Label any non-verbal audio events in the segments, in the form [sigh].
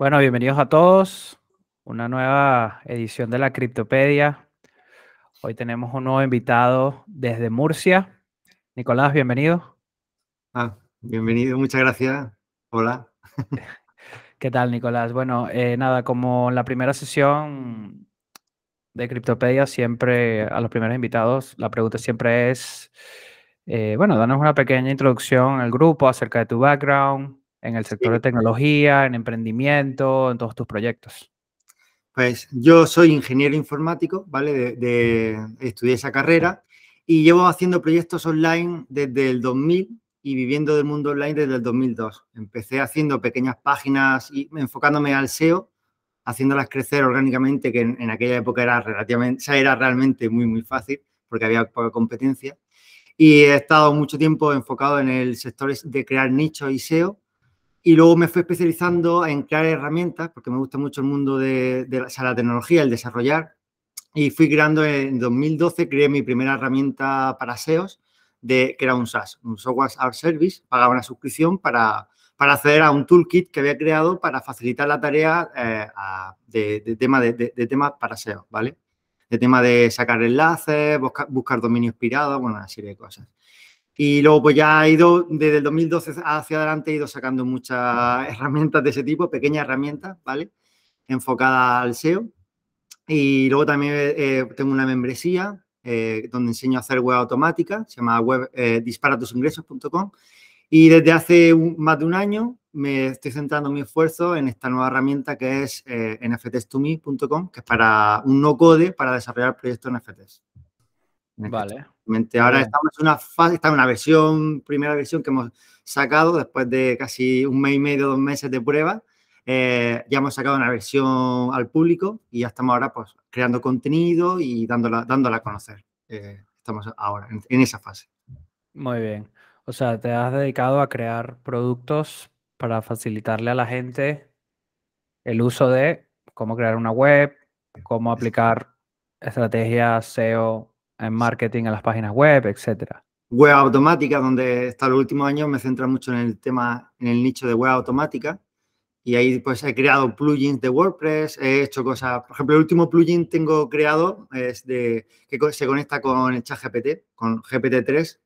Bueno, bienvenidos a todos. Una nueva edición de la Criptopedia. Hoy tenemos un nuevo invitado desde Murcia. Nicolás, bienvenido. Ah, bienvenido, muchas gracias. Hola. ¿Qué tal, Nicolás? Bueno, eh, nada, como en la primera sesión de Criptopedia, siempre a los primeros invitados, la pregunta siempre es, eh, bueno, danos una pequeña introducción al grupo acerca de tu background, en el sector de tecnología, en emprendimiento, en todos tus proyectos? Pues yo soy ingeniero informático, ¿vale? De, estudié esa carrera y llevo haciendo proyectos online desde el 2000 y viviendo del mundo online desde el 2002. Empecé haciendo pequeñas páginas y enfocándome al SEO, haciéndolas crecer orgánicamente, que en, aquella época era relativamente, era realmente muy, muy fácil porque había poca competencia. Y he estado mucho tiempo enfocado en el sector de crear nichos y SEO y luego me fui especializando en crear herramientas, porque me gusta mucho el mundo de, la, tecnología, el desarrollar. Y fui creando en 2012, creé mi primera herramienta para SEOs, de, que era un SaaS, un Software as Service. Pagaba una suscripción para, para acceder a un toolkit que había creado para facilitar la tarea eh, de, tema de, temas para SEO, ¿vale? De tema de sacar enlaces, buscar, buscar dominios pirados, bueno, una serie de cosas. Y luego pues ya he ido, desde el 2012 hacia adelante, he ido sacando muchas herramientas de ese tipo, pequeñas herramientas, ¿vale? Enfocadas al SEO. Y luego también eh, tengo una membresía eh, donde enseño a hacer web automática, se llama web eh, disparatusiningresos.com. Y desde hace más de un año me estoy centrando mi esfuerzo en esta nueva herramienta que es eh, que es para un no-code para desarrollar proyectos NFTs. Vale. Ahora estamos en una fase, está en una versión, primera versión que hemos sacado después de casi un mes y medio, dos meses de prueba. Eh, ya hemos sacado una versión al público y ya estamos ahora pues creando contenido y dándola, dándola a conocer. Eh, estamos ahora en, esa fase. Muy bien. O sea, te has dedicado a crear productos para facilitarle a la gente el uso de cómo crear una web, cómo aplicar estrategias SEO en marketing, en las páginas web, etcétera. Web automática, donde hasta los últimos años me centra mucho en el tema, en el nicho de web automática. Y ahí pues he creado plugins de WordPress, he hecho cosas, por ejemplo, el último plugin tengo creado es de que se conecta con el chat GPT, con GPT-3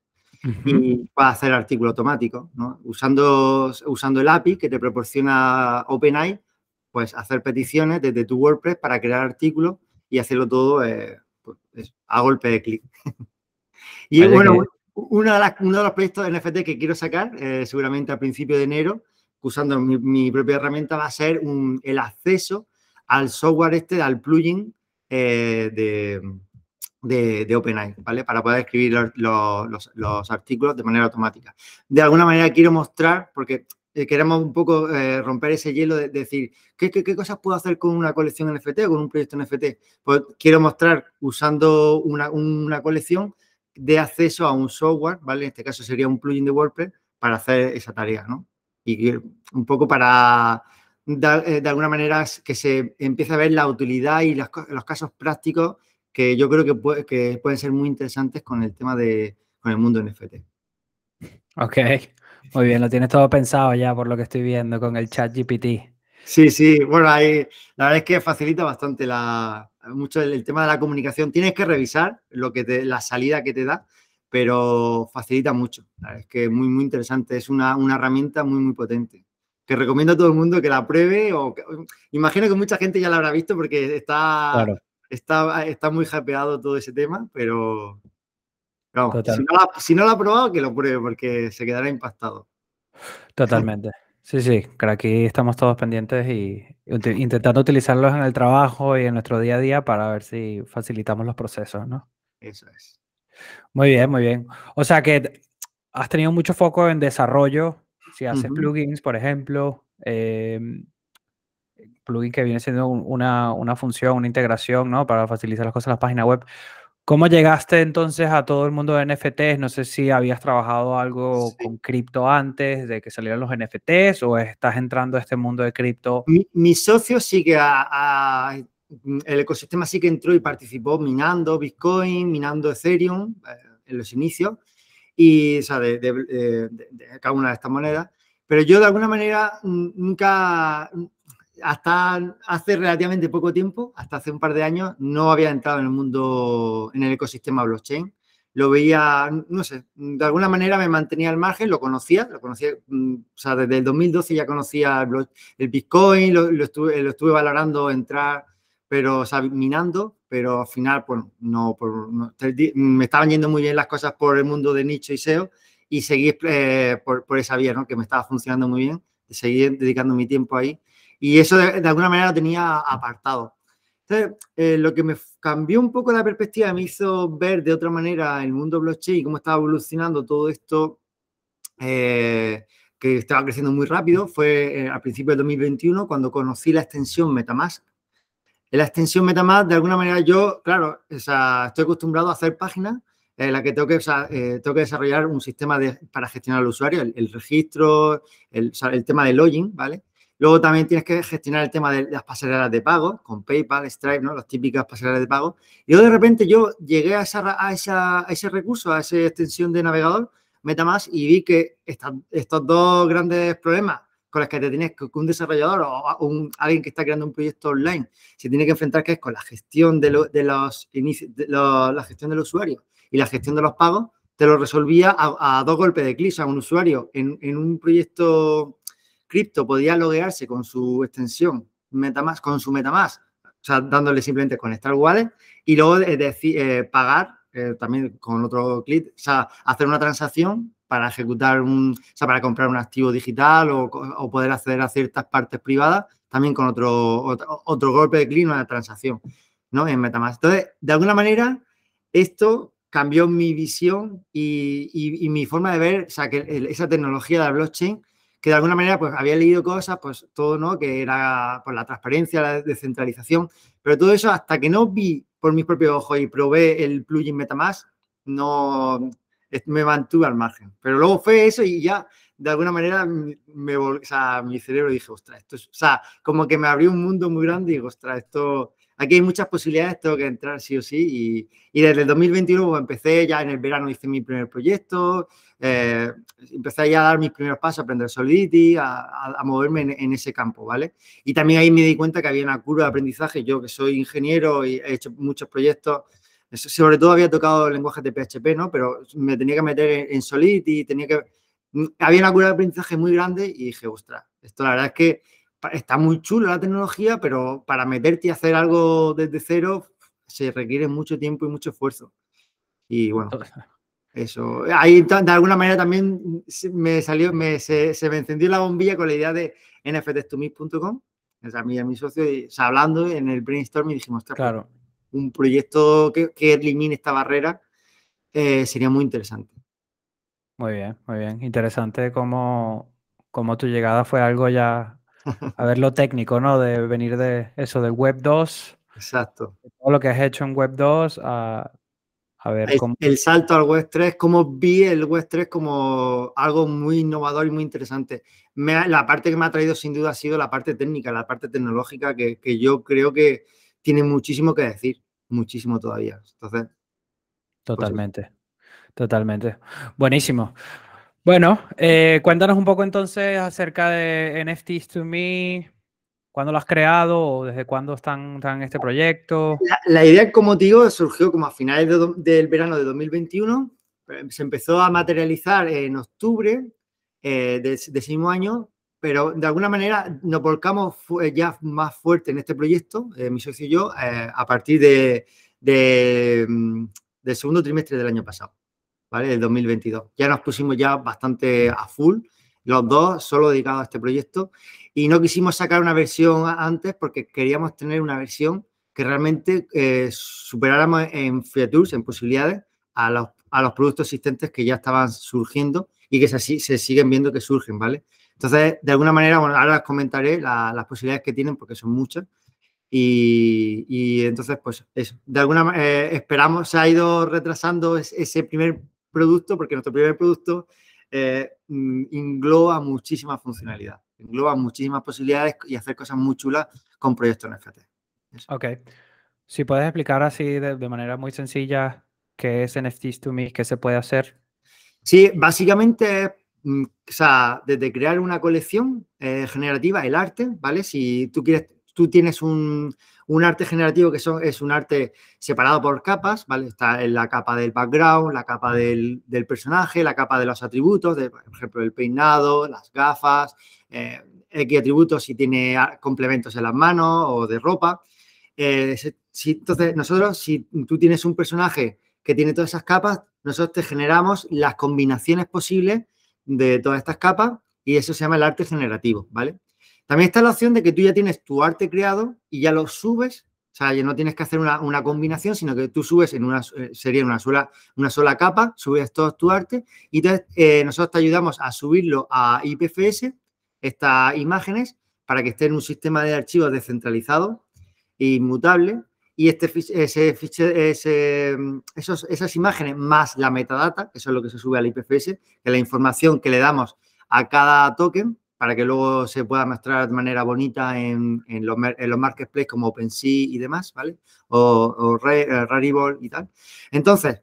y para hacer artículo automático, ¿no? Usando, usando el API que te proporciona OpenAI, pues hacer peticiones desde tu WordPress para crear artículos y hacerlo todo eh, a golpe de clic. [laughs] y bueno, uno, de los proyectos de NFT que quiero sacar, eh, seguramente a principio de enero, usando mi, propia herramienta, va a ser el acceso al software este, al plugin eh, de, de, OpenAI, ¿vale? Para poder escribir los, los, artículos de manera automática. De alguna manera quiero mostrar, porque eh, queremos un poco eh, romper ese hielo de, decir, ¿qué, ¿qué, cosas puedo hacer con una colección NFT o con un proyecto NFT? Pues quiero mostrar usando una, una, colección de acceso a un software, ¿vale? En este caso sería un plugin de WordPress para hacer esa tarea, ¿no? Y un poco para, eh, de alguna manera, que se empiece a ver la utilidad y los casos prácticos que yo creo que, que pueden ser muy interesantes con el tema de, con el mundo NFT. Ok, muy bien, lo tienes todo pensado ya por lo que estoy viendo con el chat GPT. Sí, sí, bueno, ahí la verdad es que facilita bastante la, mucho el, tema de la comunicación. Tienes que revisar lo que te, la salida que te da, pero facilita mucho. es que es muy, muy interesante. Es una, herramienta muy, muy potente. Que recomiendo a todo el mundo que la pruebe. O imagino que mucha gente ya la habrá visto porque está, está, está muy hypeado todo ese tema, pero, si no, lo ha probado, que lo pruebe porque se quedará impactado. Totalmente. Sí, sí, que aquí estamos todos pendientes y intentando utilizarlos en el trabajo y en nuestro día a día para ver si facilitamos los procesos, ¿no? Eso es. Muy bien, muy bien. O sea que has tenido mucho foco en desarrollo, si haces plugins, por ejemplo, em, plugin que viene siendo una, una, función, una integración, ¿no? Para facilitar las cosas en la página web. ¿Cómo llegaste entonces a todo el mundo de NFTs? No sé si habías trabajado algo con cripto antes de que salieran los NFTs o estás entrando a este mundo de cripto. Mi, socio sí que a, el ecosistema sí que entró y participó minando Bitcoin, minando Ethereum eh, en los inicios y o sea, de, cada una de estas monedas. Pero yo de alguna manera nunca hasta hace relativamente poco tiempo, hasta hace un par de años, no había entrado en el mundo, en el ecosistema blockchain. Lo veía, no sé, de alguna manera me mantenía al margen, lo conocía, lo conocía, mm, o sea, desde el 2012 ya conocía el, Bitcoin, lo, estuve, lo estuve valorando entrar, pero, o sea, minando, pero al final, pues no, me estaban yendo muy bien las cosas por el mundo de nicho y SEO y seguí eh, por, por, esa vía, ¿no? Que me estaba funcionando muy bien, seguí dedicando mi tiempo ahí y eso de, alguna manera lo tenía apartado. Entonces, eh, lo que me cambió un poco la perspectiva, me hizo ver de otra manera el mundo blockchain y cómo estaba evolucionando todo esto eh, que estaba creciendo muy rápido, fue eh, a principios de 2021 cuando conocí la extensión Metamask. En la extensión Metamask, de alguna manera yo, claro, o sea, estoy acostumbrado a hacer páginas en las que tengo que, tengo que desarrollar un sistema de, para gestionar al usuario, el, registro, el, el tema de login, ¿vale? Luego también tienes que gestionar el tema de las pasarelas de pago con PayPal, Stripe, ¿no? Las típicas pasarelas de pago. Y luego de repente yo llegué a, esa, a, ese recurso, a esa extensión de navegador, MetaMask, y vi que estos dos grandes problemas con los que te tienes que un desarrollador o un, alguien que está creando un proyecto online se tiene que enfrentar, que es con la gestión de, de los, de la gestión del usuario y la gestión de los pagos, te lo resolvía a, dos golpes de clic. O sea, un usuario en, en un proyecto cripto podía loguearse con su extensión MetaMask, con su MetaMask, o sea, dándole simplemente conectar wallet y luego eh, pagar eh, también con otro clic, o sea, hacer una transacción para ejecutar un, o sea, para comprar un activo digital o, poder acceder a ciertas partes privadas también con otro, otro, golpe de clic, una transacción, ¿no? En MetaMask. Entonces, de alguna manera, esto cambió mi visión y, mi forma de ver, o sea, que esa tecnología de la blockchain que de alguna manera pues había leído cosas, pues todo, ¿no? Que era pues, la transparencia, la descentralización, pero todo eso hasta que no vi por mis propios ojos y probé el plugin MetaMask, no me mantuve al margen. Pero luego fue eso y ya de alguna manera me o sea, mi cerebro dije, ostras, esto es, o sea, como que me abrió un mundo muy grande y digo, ostras, esto, aquí hay muchas posibilidades, tengo que entrar sí o sí. Y, y desde el 2021 pues, empecé, ya en el verano hice mi primer proyecto, eh, empecé ya a dar mis primeros pasos, a aprender Solidity, a, moverme en, ese campo, ¿vale? Y también ahí me di cuenta que había una curva de aprendizaje. Yo que soy ingeniero y he hecho muchos proyectos, sobre todo había tocado lenguajes de PHP, ¿no? Pero me tenía que meter en, Solidity, tenía que... Había una curva de aprendizaje muy grande y dije, ostras, esto la verdad es que está muy chulo la tecnología, pero para meterte y hacer algo desde cero se requiere mucho tiempo y mucho esfuerzo. Y bueno, [laughs] eso, ahí de alguna manera también me salió, me, se, me encendió la bombilla con la idea de nftstomit.com, o sea, a mí y a mi socio, y, hablando en el brainstorming dijimos, pues, claro. un proyecto que, elimine esta barrera eh, sería muy interesante. Muy bien, muy bien. Interesante cómo, cómo tu llegada fue algo ya, [laughs] a ver lo técnico, ¿no? De venir de eso, del Web 2. Exacto. Todo lo que has hecho en Web 2 a ver, el, salto al Web 3, como vi el Web 3 como algo muy innovador y muy interesante. la parte que me ha traído sin duda ha sido la parte técnica, la parte tecnológica, que, yo creo que tiene muchísimo que decir, muchísimo todavía. Entonces. Pues totalmente, totalmente. Buenísimo. Bueno, eh, cuéntanos un poco entonces acerca de NFTs to Me, ¿Cuándo lo has creado o desde cuándo están, en este proyecto? La, idea, como digo, surgió como a finales del verano de 2021. Eh, se empezó a materializar en octubre eh, de, ese mismo año, pero de alguna manera nos volcamos ya más fuerte en este proyecto, eh, mi socio y yo, a partir de, mm, del segundo trimestre del año pasado, ¿vale? Del 2022. Ya nos pusimos ya bastante a full, los dos solo dedicados a este proyecto y no quisimos sacar una versión antes porque queríamos tener una versión que realmente eh, superáramos en features, en posibilidades, a los, a los, productos existentes que ya estaban surgiendo y que se, se siguen viendo que surgen, ¿vale? Entonces, de alguna manera, bueno, ahora les comentaré las posibilidades que tienen porque son muchas. Y, y entonces, pues eso, de alguna manera, eh, esperamos, se ha ido retrasando ese primer producto porque nuestro primer producto eh, mm, engloba muchísima funcionalidad engloba muchísimas posibilidades y hacer cosas muy chulas con proyectos NFT. Ok. Si puedes explicar así de, manera muy sencilla qué es NFTs to Me, qué se puede hacer. Sí, básicamente mm, o sea, desde crear una colección eh, generativa, el arte, ¿vale? Si tú quieres, tú tienes un, arte generativo que son, es un arte separado por capas, ¿vale? Está en la capa del background, la capa del, personaje, la capa de los atributos, de, por ejemplo, el peinado, las gafas, eh, X atributos si tiene complementos en las manos o de ropa. Eh, entonces, nosotros, si tú tienes un personaje que tiene todas esas capas, nosotros te generamos las combinaciones posibles de todas estas capas y eso se llama el arte generativo, ¿vale? También está la opción de que tú ya tienes tu arte creado y ya lo subes, o sea, ya no tienes que hacer una, combinación, sino que tú subes en una, eh, sería una sola, una sola capa, subes todo tu arte. Y eh, nosotros te ayudamos a subirlo a IPFS, estas imágenes, para que esté en un sistema de archivos descentralizado e inmutable. Y este, ese, ese, esos, esas imágenes más la metadata, eso es lo que se sube al IPFS, que es la información que le damos a cada token para que luego se pueda mostrar de manera bonita en, en, los, en los, marketplaces como OpenSea y demás, ¿vale? O, o eh, Rarible y tal. Entonces,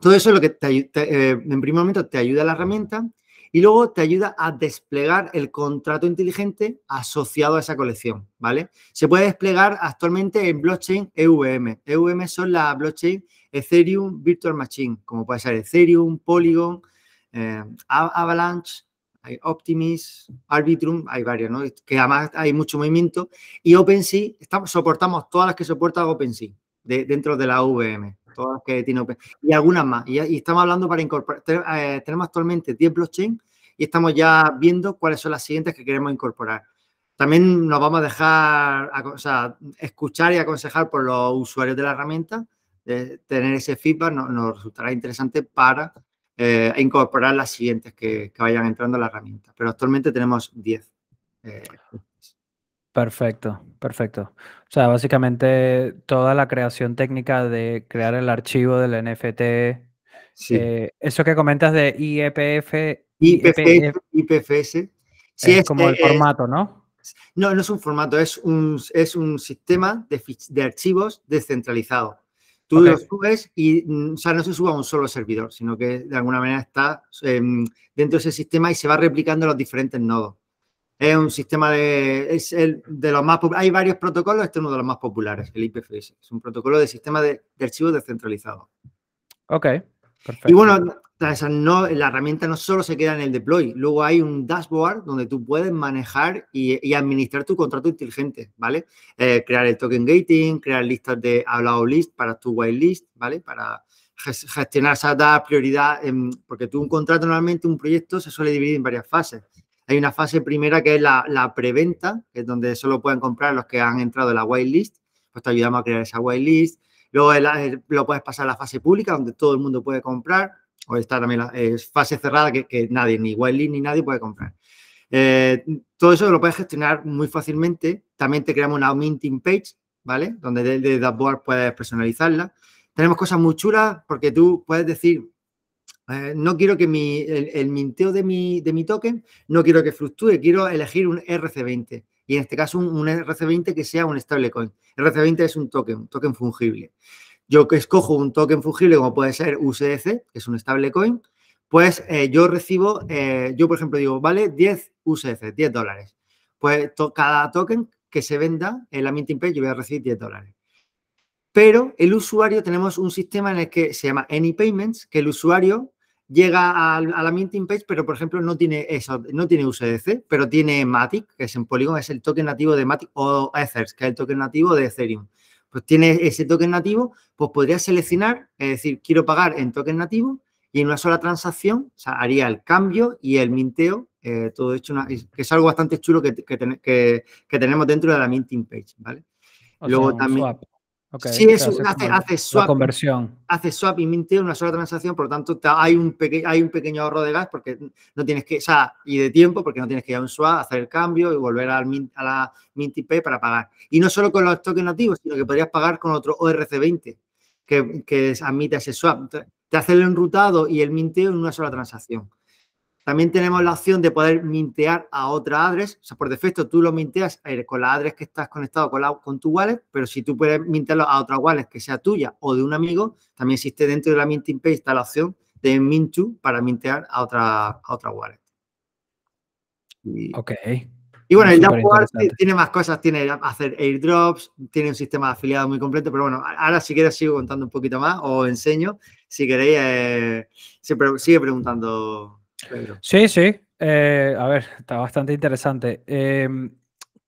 todo eso es lo que te, eh, en primer momento te ayuda la herramienta y luego te ayuda a desplegar el contrato inteligente asociado a esa colección, ¿vale? Se puede desplegar actualmente en blockchain EVM. EVM son la blockchain Ethereum Virtual Machine, como puede ser Ethereum, Polygon, eh, Avalanche, hay Optimis, Arbitrum, hay varios, ¿no? Que además hay mucho movimiento. Y OpenSea, estamos, soportamos todas las que soporta OpenSea dentro de la EVM todas que tiene y algunas más. Y, estamos hablando para incorporar, eh, tenemos actualmente 10 blockchain y estamos ya viendo cuáles son las siguientes que queremos incorporar. También nos vamos a dejar, o sea, escuchar y aconsejar por los usuarios de la herramienta, de tener ese feedback nos, resultará interesante para eh, incorporar las siguientes que, vayan entrando a la herramienta. Pero actualmente tenemos 10. Perfecto, perfecto. O sea, básicamente toda la creación técnica de crear el archivo del NFT, eh, eso que comentas de IEPF, IPFS, IPFS sí, es, como el formato, ¿no? No, no es un formato, es un, es un sistema de, de archivos descentralizado. Tú lo subes y mm, o sea, no se sube a un solo servidor, sino que de alguna manera está em, dentro de ese sistema y se va replicando los diferentes nodos. Es un sistema de, es el, de los más Hay varios protocolos, este es uno de los más populares, el IPFS. Es un protocolo de sistema de, archivos descentralizado. Ok, perfecto. Y bueno, no, la herramienta no solo se queda en el deploy, luego hay un dashboard donde tú puedes manejar y, administrar tu contrato inteligente, ¿vale? Eh, crear el token gating, crear listas de hablado list para tu whitelist, ¿vale? Para gestionar esa prioridad, porque tú un contrato normalmente, un proyecto se suele dividir en varias fases. Hay una fase primera que es la, preventa, que es donde solo pueden comprar los que han entrado en la whitelist. Pues te ayudamos a crear esa whitelist. Luego lo puedes pasar a la fase pública, donde todo el mundo puede comprar. O está también la fase cerrada, que, nadie, ni whitelist ni nadie puede comprar. Eh, todo eso lo puedes gestionar muy fácilmente. También te creamos una minting page, ¿vale? Donde desde dashboard puedes personalizarla. Tenemos cosas muy chulas porque tú puedes decir, eh, no quiero que mi, el, minteo de mi, de mi, token, no quiero que fluctúe, quiero elegir un RC20. Y en este caso un, RC20 que sea un stablecoin. RC20 es un token, un token fungible. Yo que escojo un token fungible como puede ser USDC, que es un stablecoin, pues eh, yo recibo, eh, yo por ejemplo digo, vale 10 USDC, 10 dólares. Pues cada token que se venda en la minting page yo voy a recibir 10 dólares. Pero el usuario tenemos un sistema en el que se llama Any Payments, que el usuario llega a, la minting page, pero por ejemplo no tiene eso, no tiene USDC, pero tiene Matic, que es en Polygon, es el token nativo de Matic, o Ethers, que es el token nativo de Ethereum. Pues tiene ese token nativo, pues podría seleccionar, es decir, quiero pagar en token nativo y en una sola transacción, o sea, haría el cambio y el minteo, eh, todo hecho, que es algo bastante chulo que, tenemos dentro de la minting page, ¿vale? Luego también... Sí, eso hace, hace, swap. conversión. Hace swap y minteo una sola transacción, por lo tanto hay un, hay un pequeño ahorro de gas porque no tienes que, o sea, y de tiempo porque no tienes que ir a un swap, hacer el cambio y volver al, a la Mint IP para pagar. Y no solo con los tokens nativos, sino que podrías pagar con otro ORC20 que, que admite ese swap. Te hace el enrutado y el minteo en una sola transacción. También tenemos la opción de poder mintear a otra address. O sea, por defecto tú lo minteas eh, con la address que estás conectado con, con tu wallet, pero si tú puedes mintearlo a otra wallet que sea tuya o de un amigo, también existe dentro de la minting page está la opción de Mintu para mintear a otra, a otra wallet. ok. Y bueno, el DApp tiene más cosas, tiene hacer airdrops, tiene un sistema de afiliados muy completo, pero bueno, ahora si quieres sigo contando un poquito más o enseño. Si queréis, eh, sigue preguntando, Sí, sí. Eh, a ver, está bastante interesante. Em,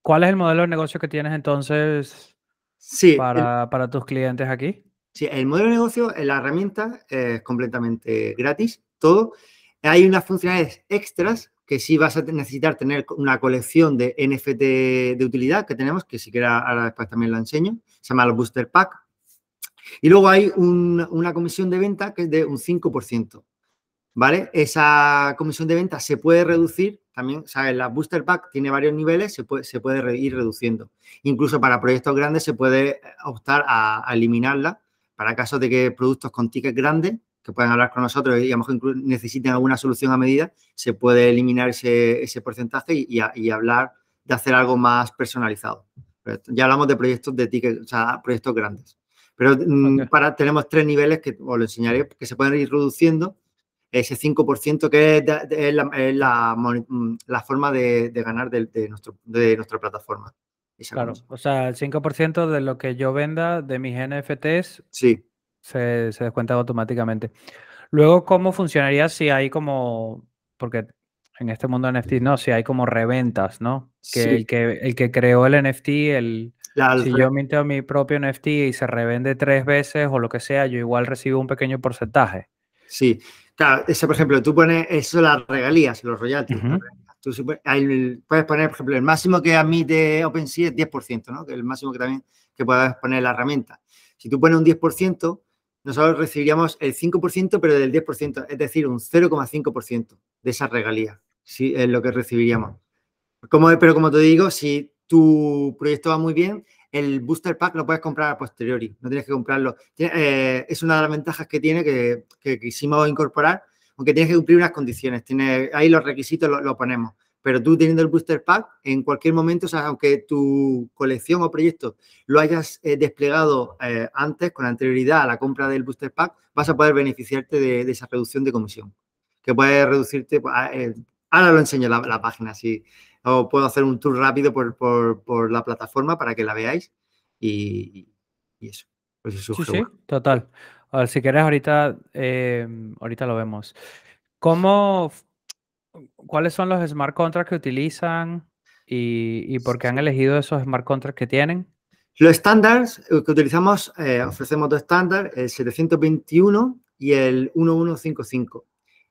¿Cuál es el modelo de negocio que tienes entonces sí, para, para tus clientes aquí? Sí, el modelo de negocio, la herramienta es completamente gratis, todo. Hay unas funcionalidades extras que sí vas a necesitar tener una colección de NFT de utilidad que tenemos, que si quieres ahora después también lo enseño, se llama el Booster Pack. Y luego hay una comisión de venta que es de un 5%, ¿vale? Esa comisión de venta se puede reducir, también, ¿sabes? La Booster Pack tiene varios niveles, se puede, se puede ir reduciendo. Incluso para proyectos grandes se puede optar a, a eliminarla para casos de que productos con tickets grandes que puedan hablar con nosotros y a lo mejor necesiten alguna solución a medida, se puede eliminar ese, porcentaje y, hablar de hacer algo más personalizado. Ya hablamos de proyectos de ticket, o sea, proyectos grandes. Pero mm, para, tenemos tres niveles que os lo enseñaré, que se pueden ir reduciendo. Ese 5% que es, la, mm, la, forma de, ganar de, nuestro, de nuestra plataforma. Claro, o sea, el 5% de lo que yo venda de mis NFTs sí se, se descuenta automáticamente. Luego, ¿cómo funcionaría si hay como, porque en este mundo de NFT, no, si hay como reventas, ¿no? Que, el, que el que creó el NFT, el, si yo minto mi propio NFT y se revende tres veces o lo que sea, yo igual recibo un pequeño porcentaje. Sí, claro, eso por ejemplo, tú pones eso las regalías, los royalties. Tú puedes poner, por ejemplo, el máximo que admite OpenSea es 10%, ¿no? Que es el máximo que también que puedes poner la herramienta. Si tú pones un 10%, nosotros recibiríamos el 5%, pero del 10%, es decir, un 0,5% de esa regalía, ¿sí? es lo que recibiríamos. Como, pero como te digo, si tu proyecto va muy bien, el booster pack lo puedes comprar a posteriori, no tienes que comprarlo. Eh, es una de las ventajas que tiene que, quisimos incorporar, aunque tienes que cumplir unas condiciones. Tiene, ahí los requisitos lo, lo ponemos pero tú teniendo el booster pack, en cualquier momento, o sea, aunque tu colección o proyecto lo hayas eh, desplegado eh, antes, con anterioridad a la compra del booster pack, vas a poder beneficiarte de, esa reducción de comisión, que puede reducirte, pues, eh, ahora lo enseño la, la página, sí, o puedo hacer un tour rápido por, la plataforma para que la veáis y, eso. Pues sí, sí, total. A ver, si quieres, ahorita, ahorita lo vemos. ¿Cómo ¿Cuáles son los smart contracts que utilizan y, por qué han elegido esos smart contracts que tienen? Los estándares que utilizamos, eh, ofrecemos dos estándares, el 721 y el 1155.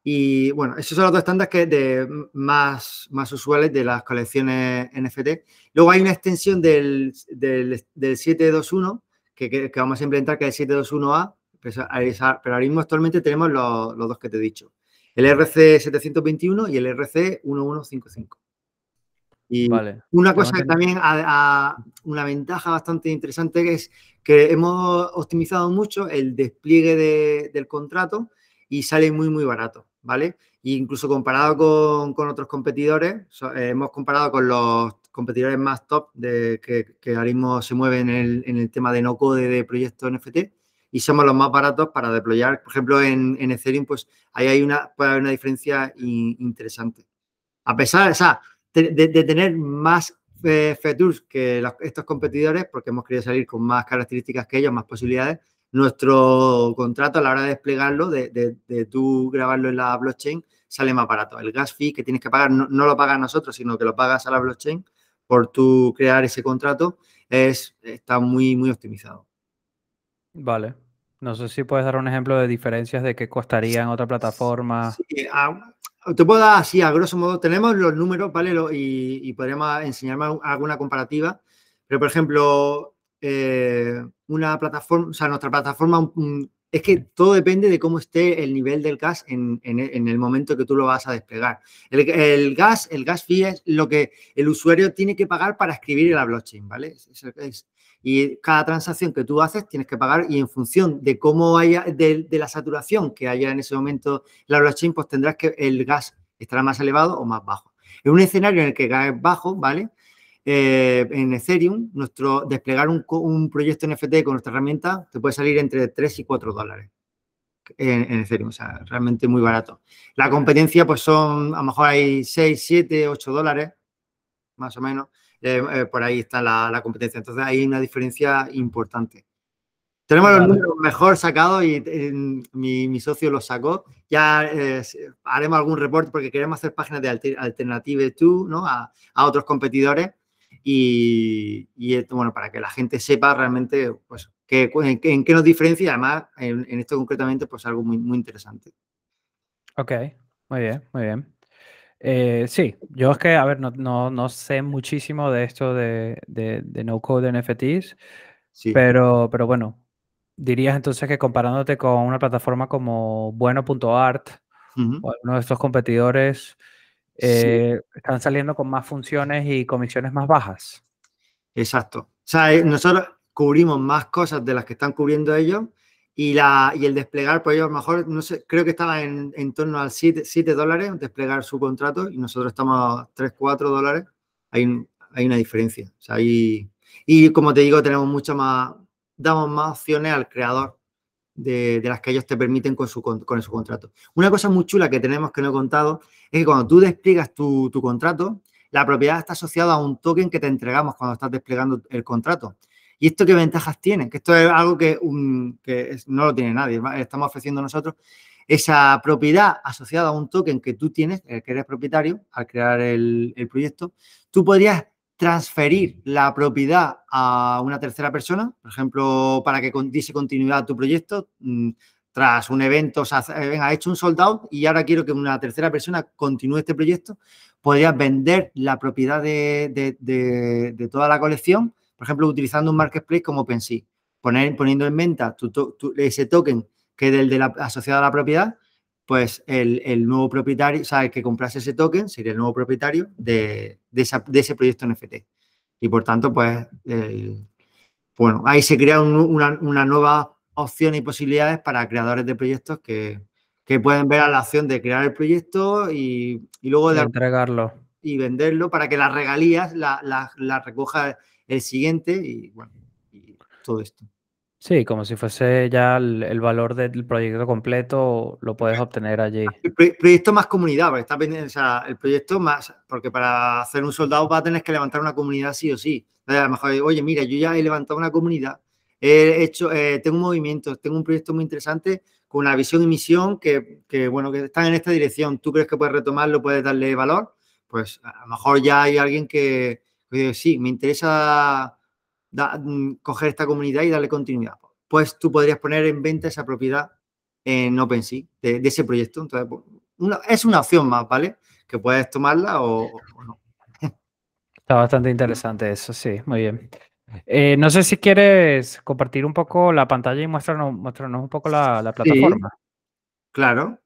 Y bueno, esos son los dos estándares que de más, más usuales de las colecciones NFT. Luego hay una extensión del, del, 721 que, que, vamos a implementar, que es el 721A, pero ahora mismo actualmente tenemos los, los dos que te he dicho el RC721 y el RC1155. Y una cosa que también, una ventaja bastante interesante es que hemos optimizado mucho el despliegue del contrato y sale muy, muy barato, ¿vale? E incluso comparado con, otros competidores, hemos comparado con los competidores más top de, que, que ahora mismo se mueven en el, en el tema de no code de proyectos NFT y somos los más baratos para deployar. Por ejemplo, en, Ethereum, pues ahí hay una, puede haber una diferencia interesante. A pesar de, tener más eh, features que estos competidores, porque hemos querido salir con más características que ellos, más posibilidades, nuestro contrato a la hora de desplegarlo, de, de, tú grabarlo en la blockchain, sale más barato. El gas fee que tienes que pagar no, lo pagas nosotros, sino que lo pagas a la blockchain por tú crear ese contrato, es, está muy, muy optimizado. Vale. No sé si puedes dar un ejemplo de diferencias de qué costaría en otra plataforma. Sí, te puedo dar así, a grosso modo, tenemos los números, ¿vale? y, podríamos enseñarme alguna comparativa. Pero, por ejemplo, eh, una plataforma, o sea, nuestra plataforma, es que todo depende de cómo esté el nivel del gas en, el momento que tú lo vas a desplegar. El, gas, el gas fee es lo que el usuario tiene que pagar para escribir en la blockchain, ¿vale? y cada transacción que tú haces tienes que pagar y en función de cómo haya, de, la saturación que haya en ese momento la blockchain, pues tendrás que el gas estará más elevado o más bajo. En un escenario en el que gas bajo, ¿vale? Eh, en Ethereum, nuestro desplegar un, un, proyecto NFT con nuestra herramienta te puede salir entre 3 y 4 dólares. en, Ethereum, o sea, realmente muy barato. La competencia, pues son, a lo mejor hay 6, 7, 8 dólares, más o menos. Eh, eh, por ahí está la, competencia. Entonces hay una diferencia importante. Tenemos los números mejor sacados y mi, socio los sacó. Ya haremos algún reporte porque queremos hacer páginas de alternative to, ¿no? A, otros competidores y, bueno, para que la gente sepa realmente pues, en, qué nos diferencia además en, esto concretamente pues algo muy, muy interesante. Ok, muy bien, muy bien. Eh, sí, yo es que, a ver, no, sé muchísimo de esto de, no code NFTs, pero, pero bueno, dirías entonces que comparándote con una plataforma como bueno.art o uno de estos competidores, eh, están saliendo con más funciones y comisiones más bajas. Exacto. O sea, eh, nosotros cubrimos más cosas de las que están cubriendo ellos y, la, y el desplegar, pues ellos mejor, no sé, creo que estaba en, en torno al 7, 7, dólares desplegar su contrato y nosotros estamos a 3, 4 dólares. Hay, hay una diferencia. O sea, hay, y como te digo, tenemos mucho más, damos más opciones al creador de, las que ellos te permiten con su, con, su contrato. Una cosa muy chula que tenemos que no he contado es que cuando tú despliegas tu, tu contrato, la propiedad está asociada a un token que te entregamos cuando estás desplegando el contrato. ¿Y esto qué ventajas tiene? Que esto es algo que, no lo tiene nadie, estamos ofreciendo nosotros. Esa propiedad asociada a un token que tú tienes, el que eres propietario, al crear el, proyecto, tú podrías transferir la propiedad a una tercera persona, por ejemplo, para que diese continuidad a tu proyecto, mm, tras un evento, o sea, venga, hecho un soldado y ahora quiero que una tercera persona continúe este proyecto, podrías vender la propiedad de toda la colección por ejemplo, utilizando un marketplace como OpenSea, poner, poniendo en venta ese token que es el de la, asociado a la propiedad, pues el, nuevo propietario, o sea, el que comprase ese token sería el nuevo propietario de, ese proyecto NFT. Y por tanto, pues, bueno, ahí se crea una, nueva opción y posibilidades para creadores de proyectos que, pueden ver a la acción de crear el proyecto y, luego de, entregarlo y venderlo para que las regalías las la recoja el siguiente y bueno, y todo esto. Sí, como si fuese ya el, valor del proyecto completo, lo puedes obtener allí. El proyecto más comunidad, porque está pendiente, o sea, el proyecto más, porque para hacer un soldado va a tener que levantar una comunidad sí o sí. a lo mejor, oye, mira, yo ya he levantado una comunidad, he hecho, eh, tengo un movimiento, tengo un proyecto muy interesante con una visión y misión que, que, bueno, que están en esta dirección. ¿Tú crees que puedes retomarlo, puedes darle valor? Pues a lo mejor ya hay alguien que, sí, me interesa mm, coger esta comunidad y darle continuidad. Pues tú podrías poner en venta esa propiedad en OpenSea de, ese proyecto. Entonces, pues, es una opción más, ¿vale? Que puedes tomarla o, no. Está bastante interesante eso, sí, muy bien. Eh, no sé si quieres compartir un poco la pantalla y muéstranos, un poco la, plataforma. claro.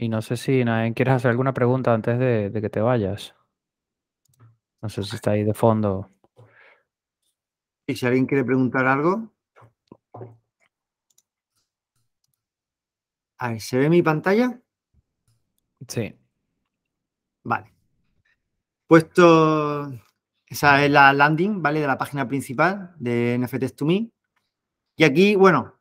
Y no sé si nadie quieres hacer alguna pregunta antes de, que te vayas. No sé si está ahí de fondo. ¿Y si alguien quiere preguntar algo? A ver, ¿se ve mi pantalla? Sí. Vale. Puesto, esa es la landing, ¿vale? De la página principal de NFTs to Me. Y aquí, bueno,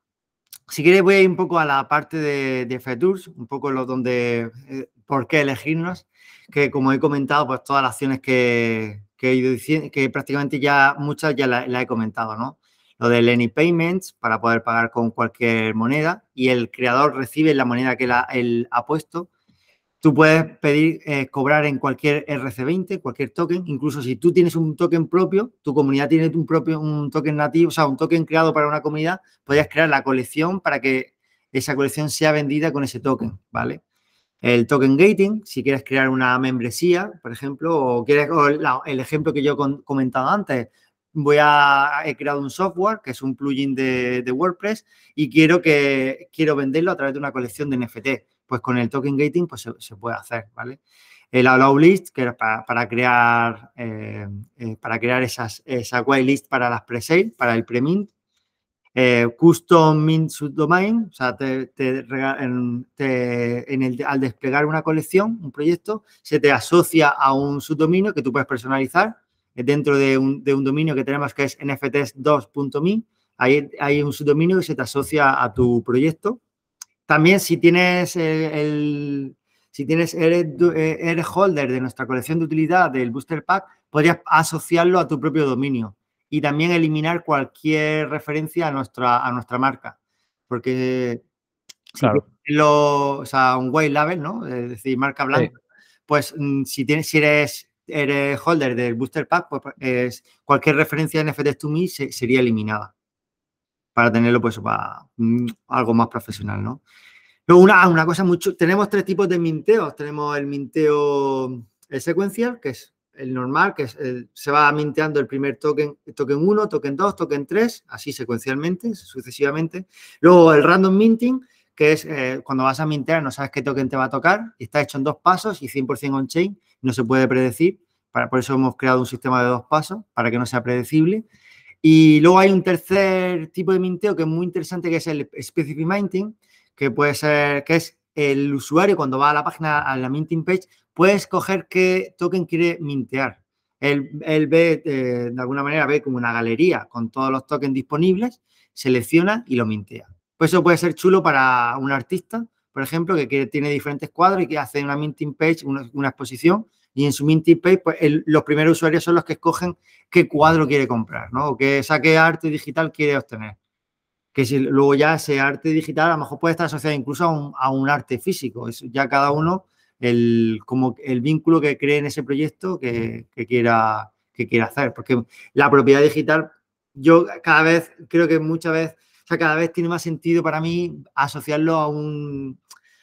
si quieres voy a ir un poco a la parte de, de Fetours, un poco lo donde, eh, por qué elegirnos, que como he comentado, pues todas las acciones que, he ido diciendo, que prácticamente ya muchas ya las la he comentado, ¿no? Lo del Any Payments para poder pagar con cualquier moneda y el creador recibe la moneda que él ha puesto Tú puedes pedir eh, cobrar en cualquier RC20, cualquier token, incluso si tú tienes un token propio, tu comunidad tiene un propio un token nativo, o sea, un token creado para una comunidad, podrías crear la colección para que esa colección sea vendida con ese token, ¿vale? El token gating, si quieres crear una membresía, por ejemplo, o quieres el ejemplo que yo he comentado antes, voy a he creado un software que es un plugin de, de WordPress y quiero que quiero venderlo a través de una colección de NFT pues con el token gating pues se, puede hacer, ¿vale? El allow list, que era para, crear, eh, eh, para crear esas, esa whitelist para las pre-sale, para el pre-mint. Eh, custom mint subdomain, o sea, te, en, el, al desplegar una colección, un proyecto, se te asocia a un subdominio que tú puedes personalizar dentro de un, de un dominio que tenemos que es nfts2.me Hay, hay un subdominio que se te asocia a tu proyecto. También si tienes el, si tienes eres, holder de nuestra colección de utilidad del Booster Pack, podrías asociarlo a tu propio dominio y también eliminar cualquier referencia a nuestra, a nuestra marca. Porque lo, o sea, un white label, ¿no? Es decir, marca blanca. Pues mm, si tienes, si eres, eres holder del booster pack, pues es, cualquier referencia en NFT to me sería eliminada. Para tenerlo, pues, para mm, algo más profesional, ¿no? Luego, una, una cosa mucho. Tenemos tres tipos de minteos. Tenemos el minteo el sequencial, que es el normal, que se va minteando el primer token, token 1, token 2, token 3, así secuencialmente, sucesivamente. Luego el random minting, que es eh, cuando vas a mintear, no sabes qué token te va a tocar, y está hecho en dos pasos y 100% on-chain, no se puede predecir. Para, por eso hemos creado un sistema de dos pasos, para que no sea predecible. Y luego hay un tercer tipo de minteo que es muy interesante, que es el specific minting, que puede ser, que es el usuario cuando va a la página, a la minting page, puede escoger qué token quiere mintear. Él, ve, eh, de alguna manera, ve como una galería con todos los tokens disponibles, selecciona y lo mintea. Pues eso puede ser chulo para un artista, por ejemplo, que, tiene diferentes cuadros y que hace una minting page, una, exposición, y en su minting page, pues los primeros usuarios son los que escogen qué cuadro quiere comprar, ¿no? O qué, qué arte digital quiere obtener. Que si luego ya ese arte digital a lo mejor puede estar asociado incluso a un, a un arte físico. Ya cada uno el, como el vínculo que cree en ese proyecto que, quiera, que quiera hacer. Porque la propiedad digital, yo cada vez, creo que muchas veces, o sea, cada vez tiene más sentido para mí asociarlo a un,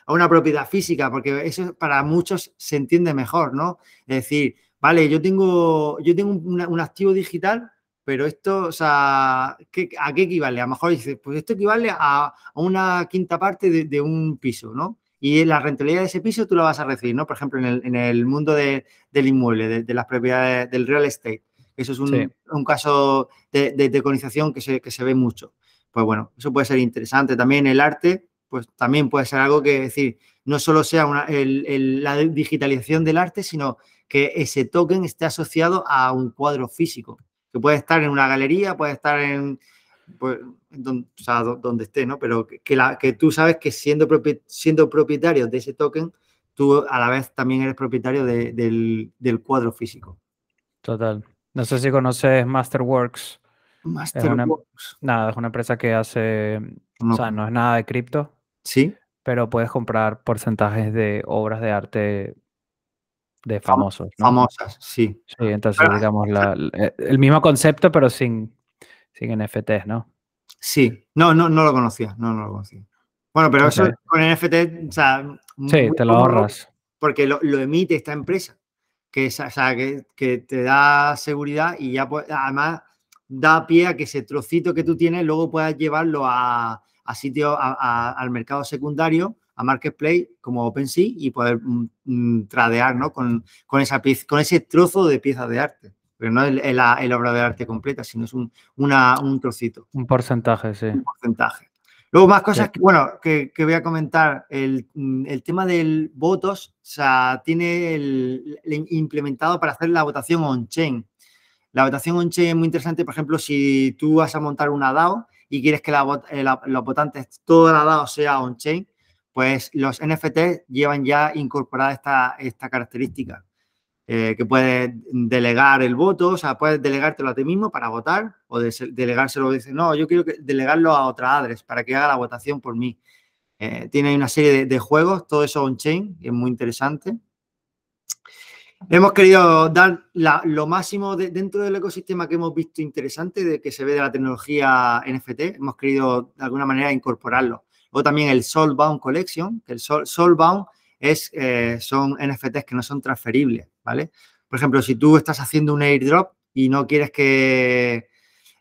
a una propiedad física, porque eso para muchos se entiende mejor, ¿no? Es decir, vale, yo tengo, yo tengo un, activo digital, pero esto, o sea, ¿a qué equivale? A lo mejor dices, pues esto equivale a, una quinta parte de, un piso, ¿no? Y la rentabilidad de ese piso tú la vas a recibir, ¿no? Por ejemplo, en el, mundo del inmueble, de, las propiedades del real estate. Eso es un, caso de, de que se, que se ve mucho. Pues bueno, eso puede ser interesante. También el arte, pues también puede ser algo que decir, no solo sea una, la digitalización del arte, sino que ese token esté asociado a un cuadro físico, que puede estar en una galería, puede estar en, pues, donde, o sea, donde esté, ¿no? Pero que, la, que tú sabes que siendo, siendo propietario de ese token, tú a la vez también eres propietario del, cuadro físico. Total. No sé si conoces Masterworks. Masterworks. nada, es una empresa que hace, o sea, no es nada de cripto. Sí. Pero puedes comprar porcentajes de obras de arte de famosos. Famosas, sí. Sí, entonces, digamos, [laughs] el mismo concepto, pero sin, sin NFTs, ¿no? Sí, no, no, no lo conocía, no, no lo conocía. Bueno, pero eso con NFT, o sea, sí, te lo ahorras. Porque lo, emite esta empresa, que, es, o sea, que, te da seguridad y ya además da pie a que ese trocito que tú tienes luego puedas llevarlo a, a sitio, al mercado secundario, a Marketplace como OpenSea y poder mm, mm, tradear ¿no? con, con, esa con ese trozo de piezas de arte pero no es la, obra de arte completa, sino es un, un trocito. Un porcentaje, sí. Un porcentaje. Luego más cosas que, bueno, que, voy a comentar. El, tema del votos, o sea, tiene el, implementado para hacer la votación on-chain. La votación on-chain es muy interesante, por ejemplo, si tú vas a montar una DAO y quieres que eh, los votantes, toda la DAO sea on-chain, pues los NFT llevan ya incorporada esta, esta característica. Eh, que puedes delegar el voto, o sea, puedes delegártelo a ti mismo para votar o delegárselo, dice, no, yo quiero delegarlo a otra adres para que haga la votación por mí. Eh, tiene una serie de, juegos, todo eso on-chain, es muy interesante. Hemos querido dar lo máximo dentro del ecosistema que hemos visto interesante de que se ve de la tecnología NFT. Hemos querido de alguna manera incorporarlo. Luego también el Soulbound Collection, que el Soulbound es, eh, son NFTs que no son transferibles, ¿vale? Por ejemplo, si tú estás haciendo un airdrop y no quieres que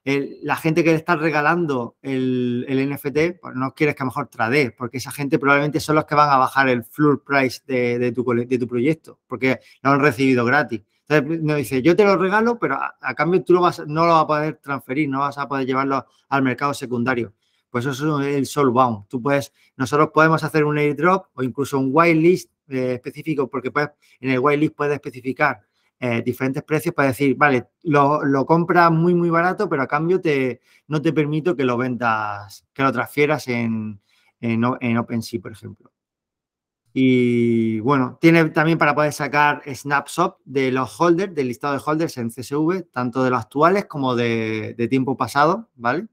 la gente que le está regalando el, NFT, pues no quieres que a lo mejor trade, porque esa gente probablemente son los que van a bajar el floor price de, tu, de tu, proyecto, porque lo han recibido gratis. Entonces nos dice, yo te lo regalo, pero a, cambio tú lo vas, no lo vas a poder transferir, no vas a poder llevarlo al mercado secundario. Pues eso es el soulbound. Tú puedes, nosotros podemos hacer un airdrop o incluso un whitelist eh, específico, porque puedes, en el whitelist puedes especificar eh, diferentes precios para decir, vale, lo, lo compras muy, muy barato, pero a cambio te, no te permito que lo vendas, que lo transfieras en, en, en OpenSea, por ejemplo. Y bueno, tiene también para poder sacar snapshot de los holders, del listado de holders en CSV, tanto de los actuales como de, tiempo pasado, ¿vale?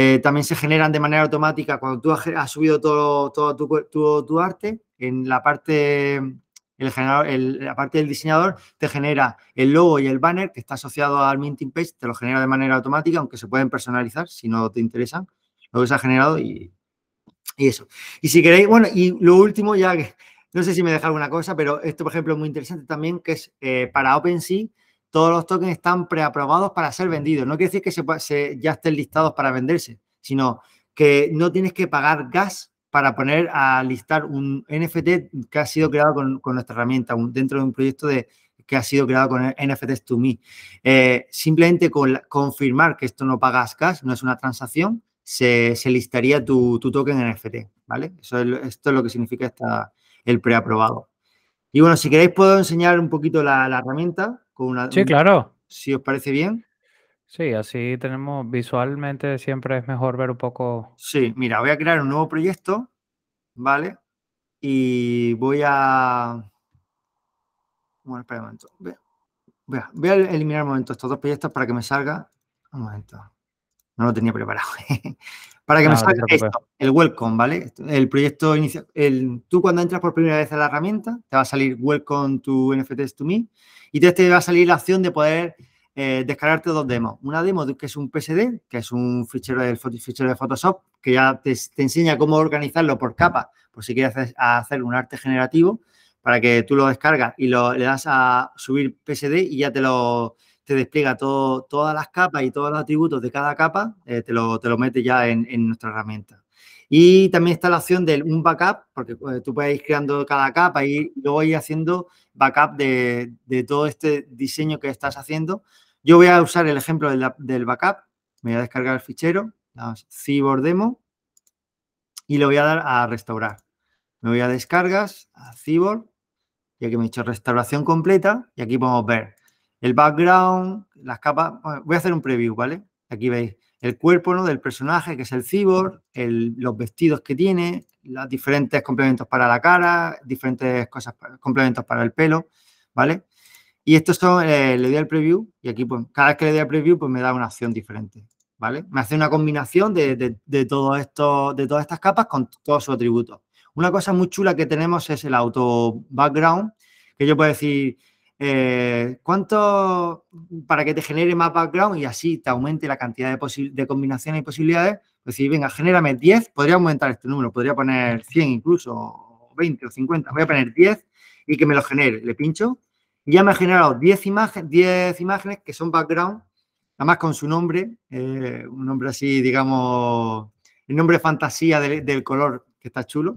Eh, también se generan de manera automática cuando tú has, subido todo, tu, arte, en la parte, el generador, la parte del diseñador te genera el logo y el banner que está asociado al minting page, te lo genera de manera automática, aunque se pueden personalizar si no te interesan, lo que se ha generado y y eso. Y si queréis, bueno, y lo último, ya que no sé si me deja alguna cosa, pero esto, por ejemplo, es muy interesante también, que es eh, para OpenSea, todos los tokens están preaprobados para ser vendidos. No quiere decir que se, ya estén listados para venderse, sino que no tienes que pagar gas para poner a listar un NFT que ha sido creado con, nuestra herramienta, dentro de un proyecto de, que ha sido creado con NFTs to Me. Eh, simplemente con confirmar que esto no pagas gas, no es una transacción, se, listaría tu, token en NFT, ¿vale? Eso es, esto es lo que significa esta, el preaprobado. Y bueno, si queréis puedo enseñar un poquito la, herramienta con una... Sí, claro. Si os parece bien. Sí, así tenemos visualmente siempre es mejor ver un poco. Sí, mira, voy a crear un nuevo proyecto, ¿vale? Y voy a. Bueno, espera un momento. Voy a, voy a eliminar un momento estos dos proyectos para que me salga. Un momento no lo tenía preparado. [laughs] Para que me salga esto, el welcome, ¿vale? El proyecto inicial. El, tú cuando entras por primera vez a la herramienta, te va a salir welcome to NFTs to me y te, va a salir la opción de poder eh, descargarte dos demos. Una demo que es un PSD, que es un fichero de, fichero de Photoshop, que ya te, enseña cómo organizarlo por capa, por si quieres hacer, hacer un arte generativo, para que tú lo descargas y lo, le das a subir PSD y ya te lo te despliega todo, todas las capas y todos los atributos de cada capa, eh, te, lo, te, lo, mete ya en, nuestra herramienta. Y también está la opción de un backup, porque pues, tú puedes ir creando cada capa y luego ir haciendo backup de, todo este diseño que estás haciendo. Yo voy a usar el ejemplo del, backup. Me voy a descargar el fichero, Cyborg Demo, y le voy a dar a restaurar. Me voy a descargas, a Cyborg, y aquí me he hecho restauración completa, y aquí podemos ver el background, las capas. Voy a hacer un preview, ¿vale? Aquí veis el cuerpo ¿no? del personaje, que es el cyborg, los vestidos que tiene, los diferentes complementos para la cara, diferentes cosas, complementos para el pelo, ¿vale? Y estos son, eh, le doy al preview y aquí, pues, cada vez que le doy al preview, pues me da una acción diferente, ¿vale? Me hace una combinación de, todo esto, de todas estas capas con todos sus atributos. Una cosa muy chula que tenemos es el auto background, que yo puedo decir, eh, ¿Cuánto para que te genere más background y así te aumente la cantidad de, de combinaciones y posibilidades? Pues decir, venga, genérame 10, podría aumentar este número, podría poner 100 incluso, o 20 o 50, voy a poner 10 y que me lo genere. Le pincho y ya me ha generado 10, imágenes 10 imágenes que son background, además con su nombre, eh, un nombre así, digamos, el nombre fantasía del color que está chulo.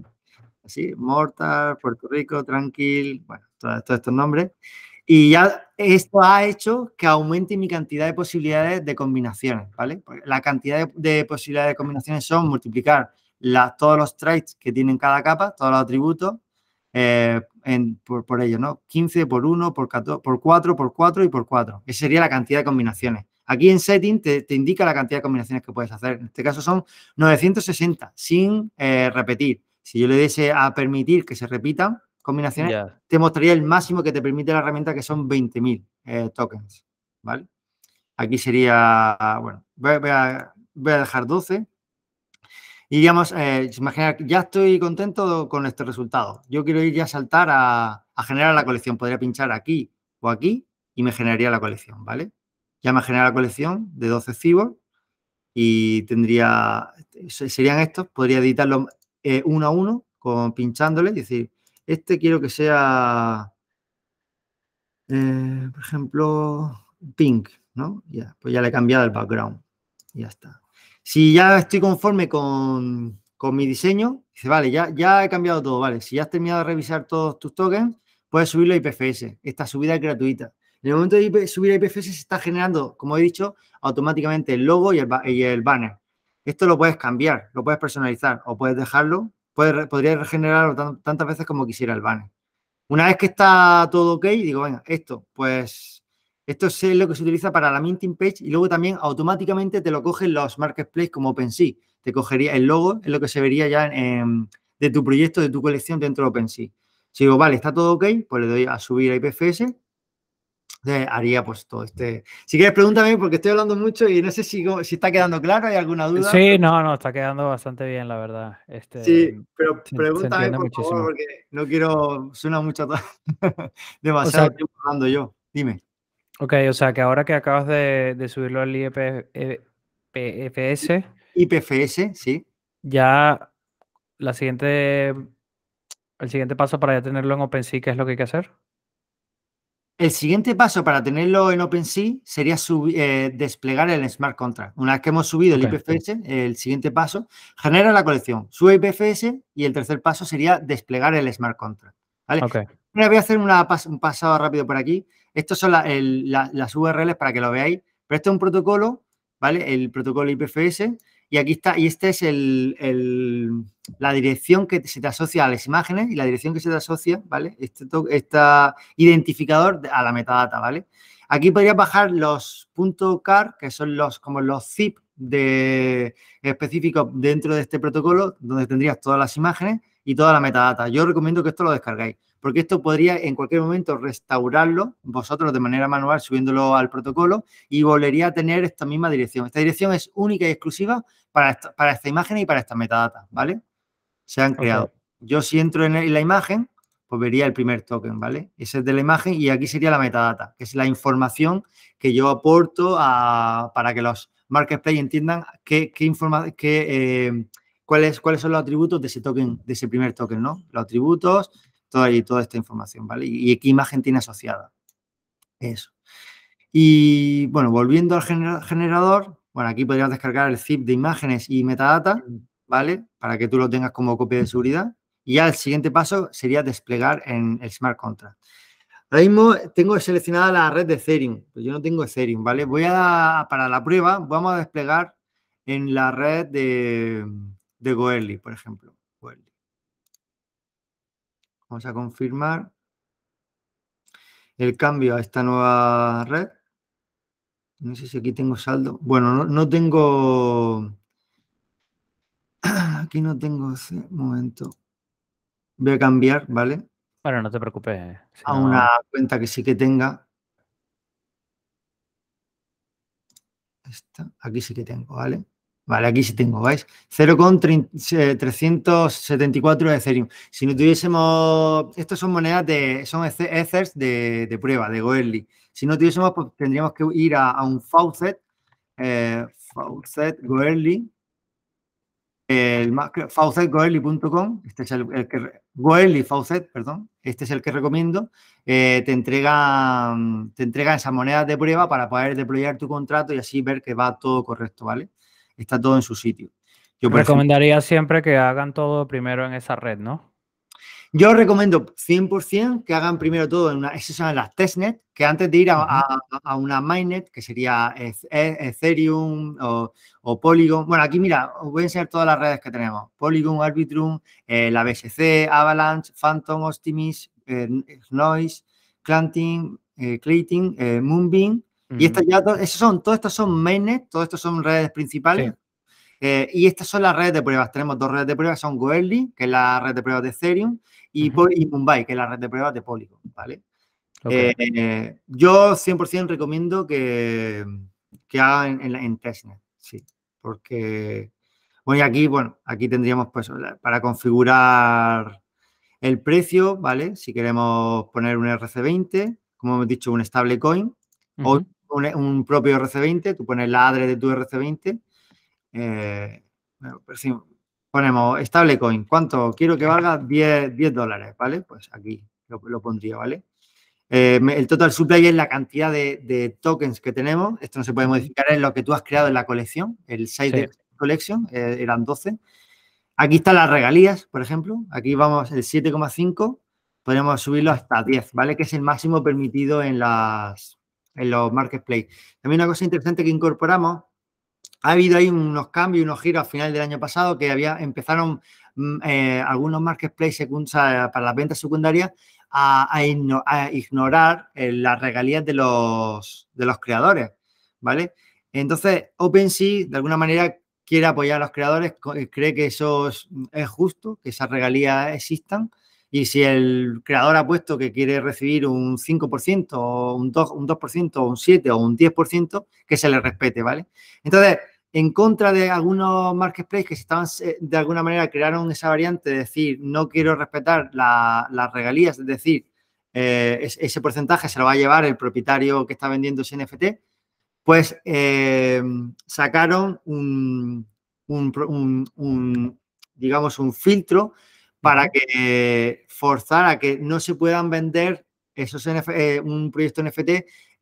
Así, Mortal, Puerto Rico, Tranquil, bueno, todos estos nombres. Y ya esto ha hecho que aumente mi cantidad de posibilidades de combinaciones, ¿vale? La cantidad de, posibilidades de combinaciones son multiplicar todos los traits que tienen cada capa, todos los atributos, eh, por, ello, ¿no? 15 por 1, por, 14, por 4, por 4 y por 4. Esa sería la cantidad de combinaciones. Aquí en Setting te, indica la cantidad de combinaciones que puedes hacer. En este caso son 960, sin eh, repetir. Si yo le diese a permitir que se repitan, combinaciones, te mostraría el máximo que te permite la herramienta, que son 20.000 eh, tokens, ¿vale? Aquí sería, bueno, voy, a, dejar 12. Y digamos, eh, imaginar, ya estoy contento con este resultado. Yo quiero ir ya a saltar a, generar la colección. Podría pinchar aquí o aquí y me generaría la colección, ¿vale? Ya me genera la colección de 12 cibos y tendría, serían estos, podría editarlo eh, uno a uno, con, pinchándole, es decir, este quiero que sea, eh, por ejemplo, pink, ¿no? Ya, pues ya le he cambiado el background. Ya está. Si ya estoy conforme con, mi diseño, dice, vale, ya, ya he cambiado todo, vale. Si ya has terminado de revisar todos tus tokens, puedes subirlo a IPFS. Esta subida es gratuita. En el momento de subir a IPFS se está generando, como he dicho, automáticamente el logo y el banner. Esto lo puedes cambiar, lo puedes personalizar o puedes dejarlo podría regenerarlo tantas veces como quisiera el banner. Una vez que está todo ok, digo, venga, esto, pues esto es lo que se utiliza para la minting page y luego también automáticamente te lo cogen los marketplaces como OpenSea. Te cogería el logo, es lo que se vería ya de tu proyecto, de tu colección dentro de OpenSea. Si digo, vale, está todo ok, pues le doy a subir a IPFS haría pues todo este... Si quieres, pregúntame porque estoy hablando mucho y no sé si, si está quedando claro, ¿hay alguna duda? Sí, no, no, está quedando bastante bien, la verdad. Este, sí, pero pregúntame por favor porque no quiero... Suena mucho... [laughs] demasiado tiempo hablando yo. Dime. Ok, o sea que ahora que acabas de, subirlo al IPFS... E, IPFS, sí. Ya la siguiente... El siguiente paso para ya tenerlo en OpenSea, ¿qué es lo que hay que hacer? El siguiente paso para tenerlo en OpenSea sería eh, desplegar el Smart Contract. Una vez que hemos subido el IPFS, el siguiente paso, genera la colección, sube IPFS y el tercer paso sería desplegar el Smart Contract. ¿vale? voy a hacer un pasado rápido por aquí. Estas son las URLs para que lo veáis. Pero este es un protocolo, ¿vale? El protocolo IPFS y aquí está, y esta es el, la dirección que se te asocia a las imágenes y la dirección que se te asocia, ¿vale? Este, este identificador a la metadata, ¿vale? Aquí podrías bajar los .car, que son los como los zip de, específicos dentro de este protocolo, donde tendrías todas las imágenes y toda la metadata. Yo recomiendo que esto lo descargáis porque esto podría en cualquier momento restaurarlo vosotros de manera manual subiéndolo al protocolo y volvería a tener esta misma dirección. Esta dirección es única y exclusiva para esta, para esta imagen y para esta metadata, ¿vale? Se han creado. Yo si entro en la imagen, pues vería el primer token, ¿vale? Ese es de la imagen y aquí sería la metadata, que es la información que yo aporto para que los marketplace entiendan qué, qué, qué eh, cuáles, cuáles son los atributos de ese token, de ese primer token, ¿no? Los atributos, toda, y toda esta información, ¿vale? Y, qué imagen tiene asociada. Eso. Y bueno, volviendo al generador, bueno, aquí podrías descargar el zip de imágenes y metadata, ¿vale? Para que tú lo tengas como copia de seguridad. Y ya el siguiente paso sería desplegar en el smart contract. Ahora mismo tengo seleccionada la red de Ethereum, pues yo no tengo Ethereum, ¿vale? Voy a, para la prueba, vamos a desplegar en la red de, de Goerli, por ejemplo. Vamos a confirmar el cambio a esta nueva red. No sé si aquí tengo saldo. Bueno, no, tengo... [clears throat] Aquí no tengo... Un momento. Voy a cambiar, ¿vale? Bueno, no te preocupes. a una cuenta que sí que tenga. Esta, aquí sí que tengo, ¿vale? Vale, aquí sí tengo, ¿veis? 0,374 de Ethereum. Si no tuviésemos, estas son monedas de, son Ethers de, prueba, de Goerli. Si no tuviésemos, pues tendríamos que ir a, un Faucet, eh, Faucet Goerli, el faucetgoerli.com, este es el, que, Goerli Faucet, perdón, este es el que recomiendo, eh, te entrega te entrega esas monedas de prueba para poder deployar tu contrato y así ver que va todo correcto, ¿vale? Está todo en su sitio. Yo recomendaría siempre que hagan todo primero en esa red, ¿no? Yo recomiendo 100% que hagan primero todo en una, esas son las testnet, que antes de ir a, una mainnet, que sería e, Ethereum o, Polygon. Bueno, aquí mira, os voy a enseñar todas las redes que tenemos. Polygon, Arbitrum, eh, la BSC, Avalanche, Phantom, Optimis, eh, Noise, Clanting, eh, Clayting, Moonbeam y estas ya, esos son, todos estos son mainnet, todos estos son redes principales. Eh, y estas son las redes de pruebas. Tenemos dos redes de pruebas, son Goerli, que es la red de pruebas de Ethereum, y, Mumbai, que es la red de pruebas de Polygon, ¿vale? Eh, yo 100% recomiendo que, que hagan en, en, testnet, sí, porque, bueno, y aquí, bueno, aquí tendríamos pues para configurar el precio, ¿vale? Si queremos poner un RC20, como hemos dicho, un stablecoin, o un, propio RC20, tú pones la adre de tu RC20, eh, pues ponemos stablecoin, ¿cuánto? Quiero que valga 10, 10 dólares, ¿vale? Pues aquí lo, pondría, ¿vale? Eh, el total supply es la cantidad de, tokens que tenemos. Esto no se puede modificar, es lo que tú has creado en la colección. El size de collection eh, eran 12. Aquí están las regalías, por ejemplo. Aquí vamos el 7,5. Podemos subirlo hasta 10, ¿vale? Que es el máximo permitido en las, en los marketplaces. También una cosa interesante que incorporamos, ha habido ahí unos cambios, unos giros a final del año pasado que había, empezaron mm, eh, algunos marketplaces para las ventas secundarias a, ignorar eh, las regalías de los, de los creadores, ¿vale? Entonces, OpenSea, de alguna manera, quiere apoyar a los creadores, cree que eso es, justo, que esas regalías existan, y si el creador ha puesto que quiere recibir un 5%, o un 2%, un 2% o un 7% o un 10%, que se le respete, ¿vale? Entonces, en contra de algunos marketplaces que estaban, eh, de alguna manera crearon esa variante de decir, no quiero respetar las regalías, es decir, eh, ese porcentaje se lo va a llevar el propietario que está vendiendo ese NFT, pues eh, sacaron un, digamos, un filtro para que forzar a que no se puedan vender esos un proyecto NFT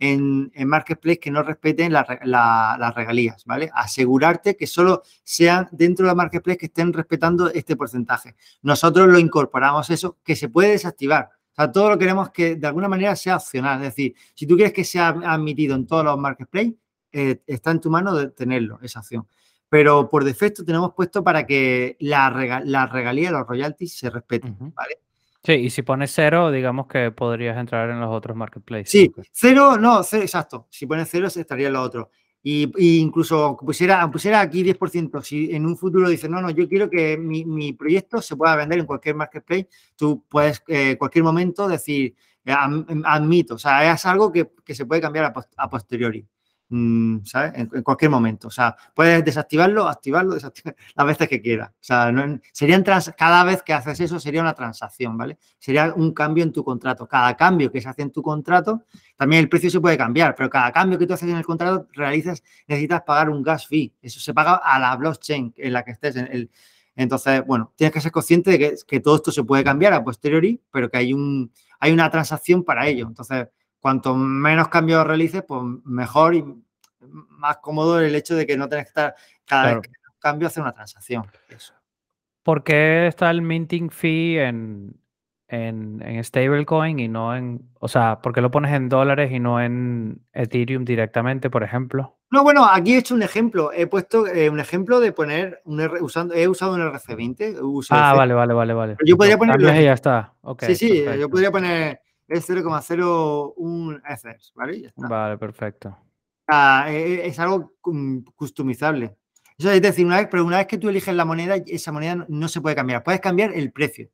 en, Marketplace que no respeten las regalías, ¿vale? Asegurarte que solo sean dentro de la Marketplace que estén respetando este porcentaje. Nosotros lo incorporamos eso, que se puede desactivar. O sea, todo lo queremos que de alguna manera sea opcional. Es decir, si tú quieres que sea admitido en todos los Marketplace, eh, está en tu mano de tenerlo, esa opción. Pero por defecto tenemos puesto para que la, regalía, los royalties se respeten, ¿vale? Sí, y si pones cero, digamos que podrías entrar en los otros marketplaces. Sí, cero, no, cero, exacto. Si pones cero, estaría en los otros. Y, incluso pusiera, pusiera aquí 10%, si en un futuro dices, no, no, yo quiero que mi, proyecto se pueda vender en cualquier marketplace, tú puedes en eh, cualquier momento decir, admito, o sea, es algo que, se puede cambiar a posteriori. Mm. En, cualquier momento. O sea, puedes desactivarlo, activarlo, [laughs] desactivarlo las veces que quieras. O sea, no, serían trans, cada vez que haces eso sería una transacción, ¿vale? Sería un cambio en tu contrato. Cada cambio que se hace en tu contrato, también el precio se puede cambiar, pero cada cambio que tú haces en el contrato realizas, necesitas pagar un gas fee. Eso se paga a la blockchain en la que estés. Entonces, bueno, tienes que ser consciente de que, que todo esto se puede cambiar a posteriori, pero que hay, un, hay una transacción para ello. Entonces, cuanto menos cambios realices, pues mejor y más cómodo el hecho de que no tenés que estar cada vez que cambio hacer una transacción. ¿Por qué está el minting fee en, en, en, stablecoin y no en, o sea, ¿por qué lo pones en dólares y no en Ethereum directamente, por ejemplo? No, bueno, aquí he hecho un ejemplo. He puesto eh, un ejemplo de poner un usando, he usado un RC20. ah, vale, vale, vale, vale. yo podría ponerlo. ya está. sí, sí, yo podría poner es 0,01 Ethers, ¿vale? Vale, perfecto. E, e, es algo customizable. Eso es decir, una vez, pero una vez que tú eliges la moneda, esa moneda no se puede cambiar. Puedes cambiar el precio.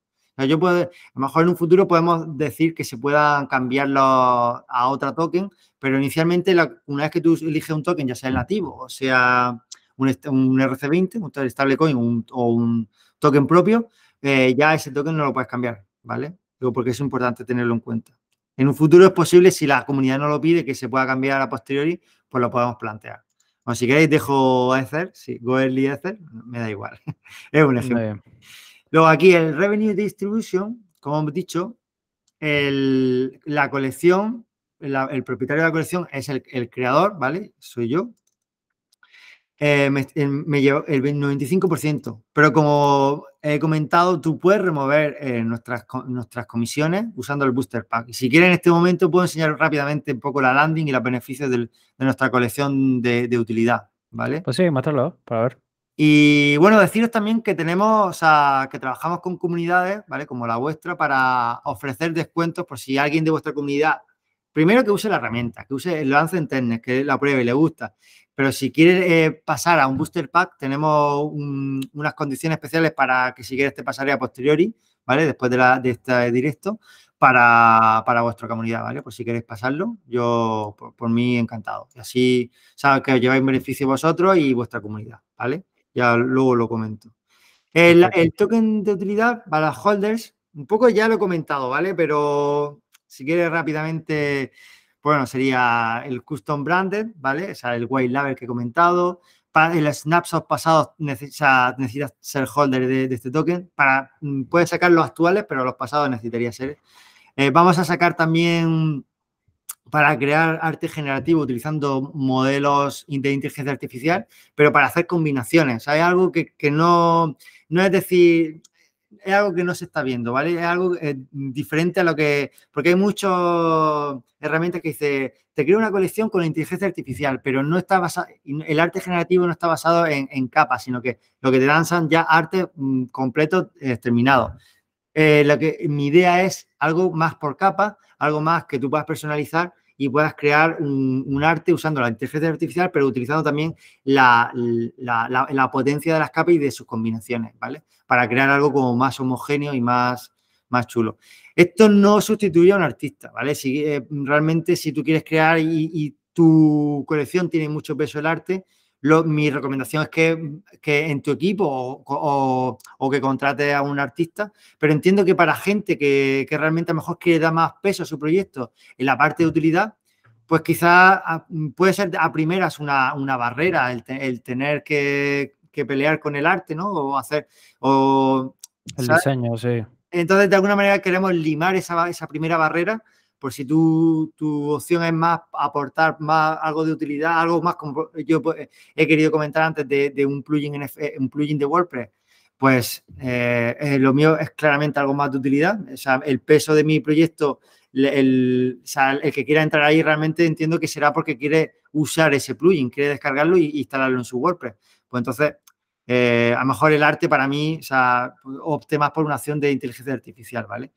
yo puedo, a lo mejor en un futuro podemos decir que se puedan cambiarlo a otra token, pero inicialmente una vez que tú eliges un token, ya sea el nativo o sea un, RC20, un stablecoin o un token propio, eh, ya ese token no lo puedes cambiar, ¿vale? Digo, porque es importante tenerlo en cuenta. En un futuro es posible, si la comunidad no lo pide, que se pueda cambiar a posteriori, pues lo podemos plantear. O si queréis, dejo Ether, sí, Go Early Ether, me da igual. [laughs] es un ejemplo. Luego aquí el Revenue Distribution, como hemos dicho, la colección, el propietario de la colección es el, el, creador, ¿vale? Soy yo. Eh, me, llevo el 95%. Pero como he comentado, tú puedes remover eh, nuestras, nuestras comisiones usando el Booster Pack. Y si quieres, en este momento puedo enseñar rápidamente un poco la landing y los beneficios de nuestra colección de, utilidad. ¿Vale? Pues sí, mátalo para ver. Y bueno, deciros también que tenemos, o sea, que trabajamos con comunidades, ¿vale? Como la vuestra, para ofrecer descuentos por si alguien de vuestra comunidad, primero que use la herramienta, que use el lance en que la pruebe y le gusta. Pero si quieres eh, pasar a un booster pack, tenemos unas condiciones especiales para que si quieres te pasaré a posteriori, ¿vale? Después de, la, de este directo, para, para, vuestra comunidad, ¿vale? Por si queréis pasarlo, yo por, mí encantado. Y así sabes que os lleváis beneficio vosotros y vuestra comunidad, ¿vale? Ya luego lo comento. El, el token de utilidad para holders, un poco ya lo he comentado, ¿vale? Pero si quieres rápidamente bueno, sería el custom branded, ¿vale? O sea, el white label que he comentado. Para el snapshot pasado necesitas ser holder de, este token. Para, mm, puedes sacar los actuales, pero los pasados necesitaría ser. Eh, vamos a sacar también para crear arte generativo utilizando modelos de inteligencia artificial, pero para hacer combinaciones. Hay algo que, no es decir, es algo que no se está viendo, ¿vale? Es algo eh, diferente a lo que, porque hay muchas herramientas que dice, te creo una colección con la inteligencia artificial, pero no está basado, el arte generativo no está basado en, capas, sino que lo que te dan son ya arte mm, completo, eh, terminado. eh, lo que, mi idea es algo más por capa, algo más que tú puedas personalizar y puedas crear un, arte usando la inteligencia artificial, pero utilizando también la, potencia de las capas y de sus combinaciones, ¿vale? Para crear algo como más homogéneo y más, más chulo. Esto no sustituye a un artista, ¿vale? Si, eh, realmente si tú quieres crear y, tu colección tiene mucho peso el arte, mi recomendación es que, en tu equipo o, que contrates a un artista, pero entiendo que para gente que, realmente a lo mejor quiere dar más peso a su proyecto en la parte de utilidad, pues quizás puede ser a primeras una, barrera el, tener que, pelear con el arte, ¿no? O hacer... O, el diseño, sí. Entonces, de alguna manera queremos limar esa, esa primera barrera por si tu, tu, opción es más aportar más algo de utilidad, algo más como yo pues, he querido comentar antes de, un, plugin eh, un plugin de WordPress, pues eh, eh, lo mío es claramente algo más de utilidad. O sea, el peso de mi proyecto, el, el, que quiera entrar ahí realmente entiendo que será porque quiere usar ese plugin, quiere descargarlo y, instalarlo en su WordPress. Pues entonces, a lo mejor el arte para mí, o sea, opte más por una acción de inteligencia artificial, ¿vale?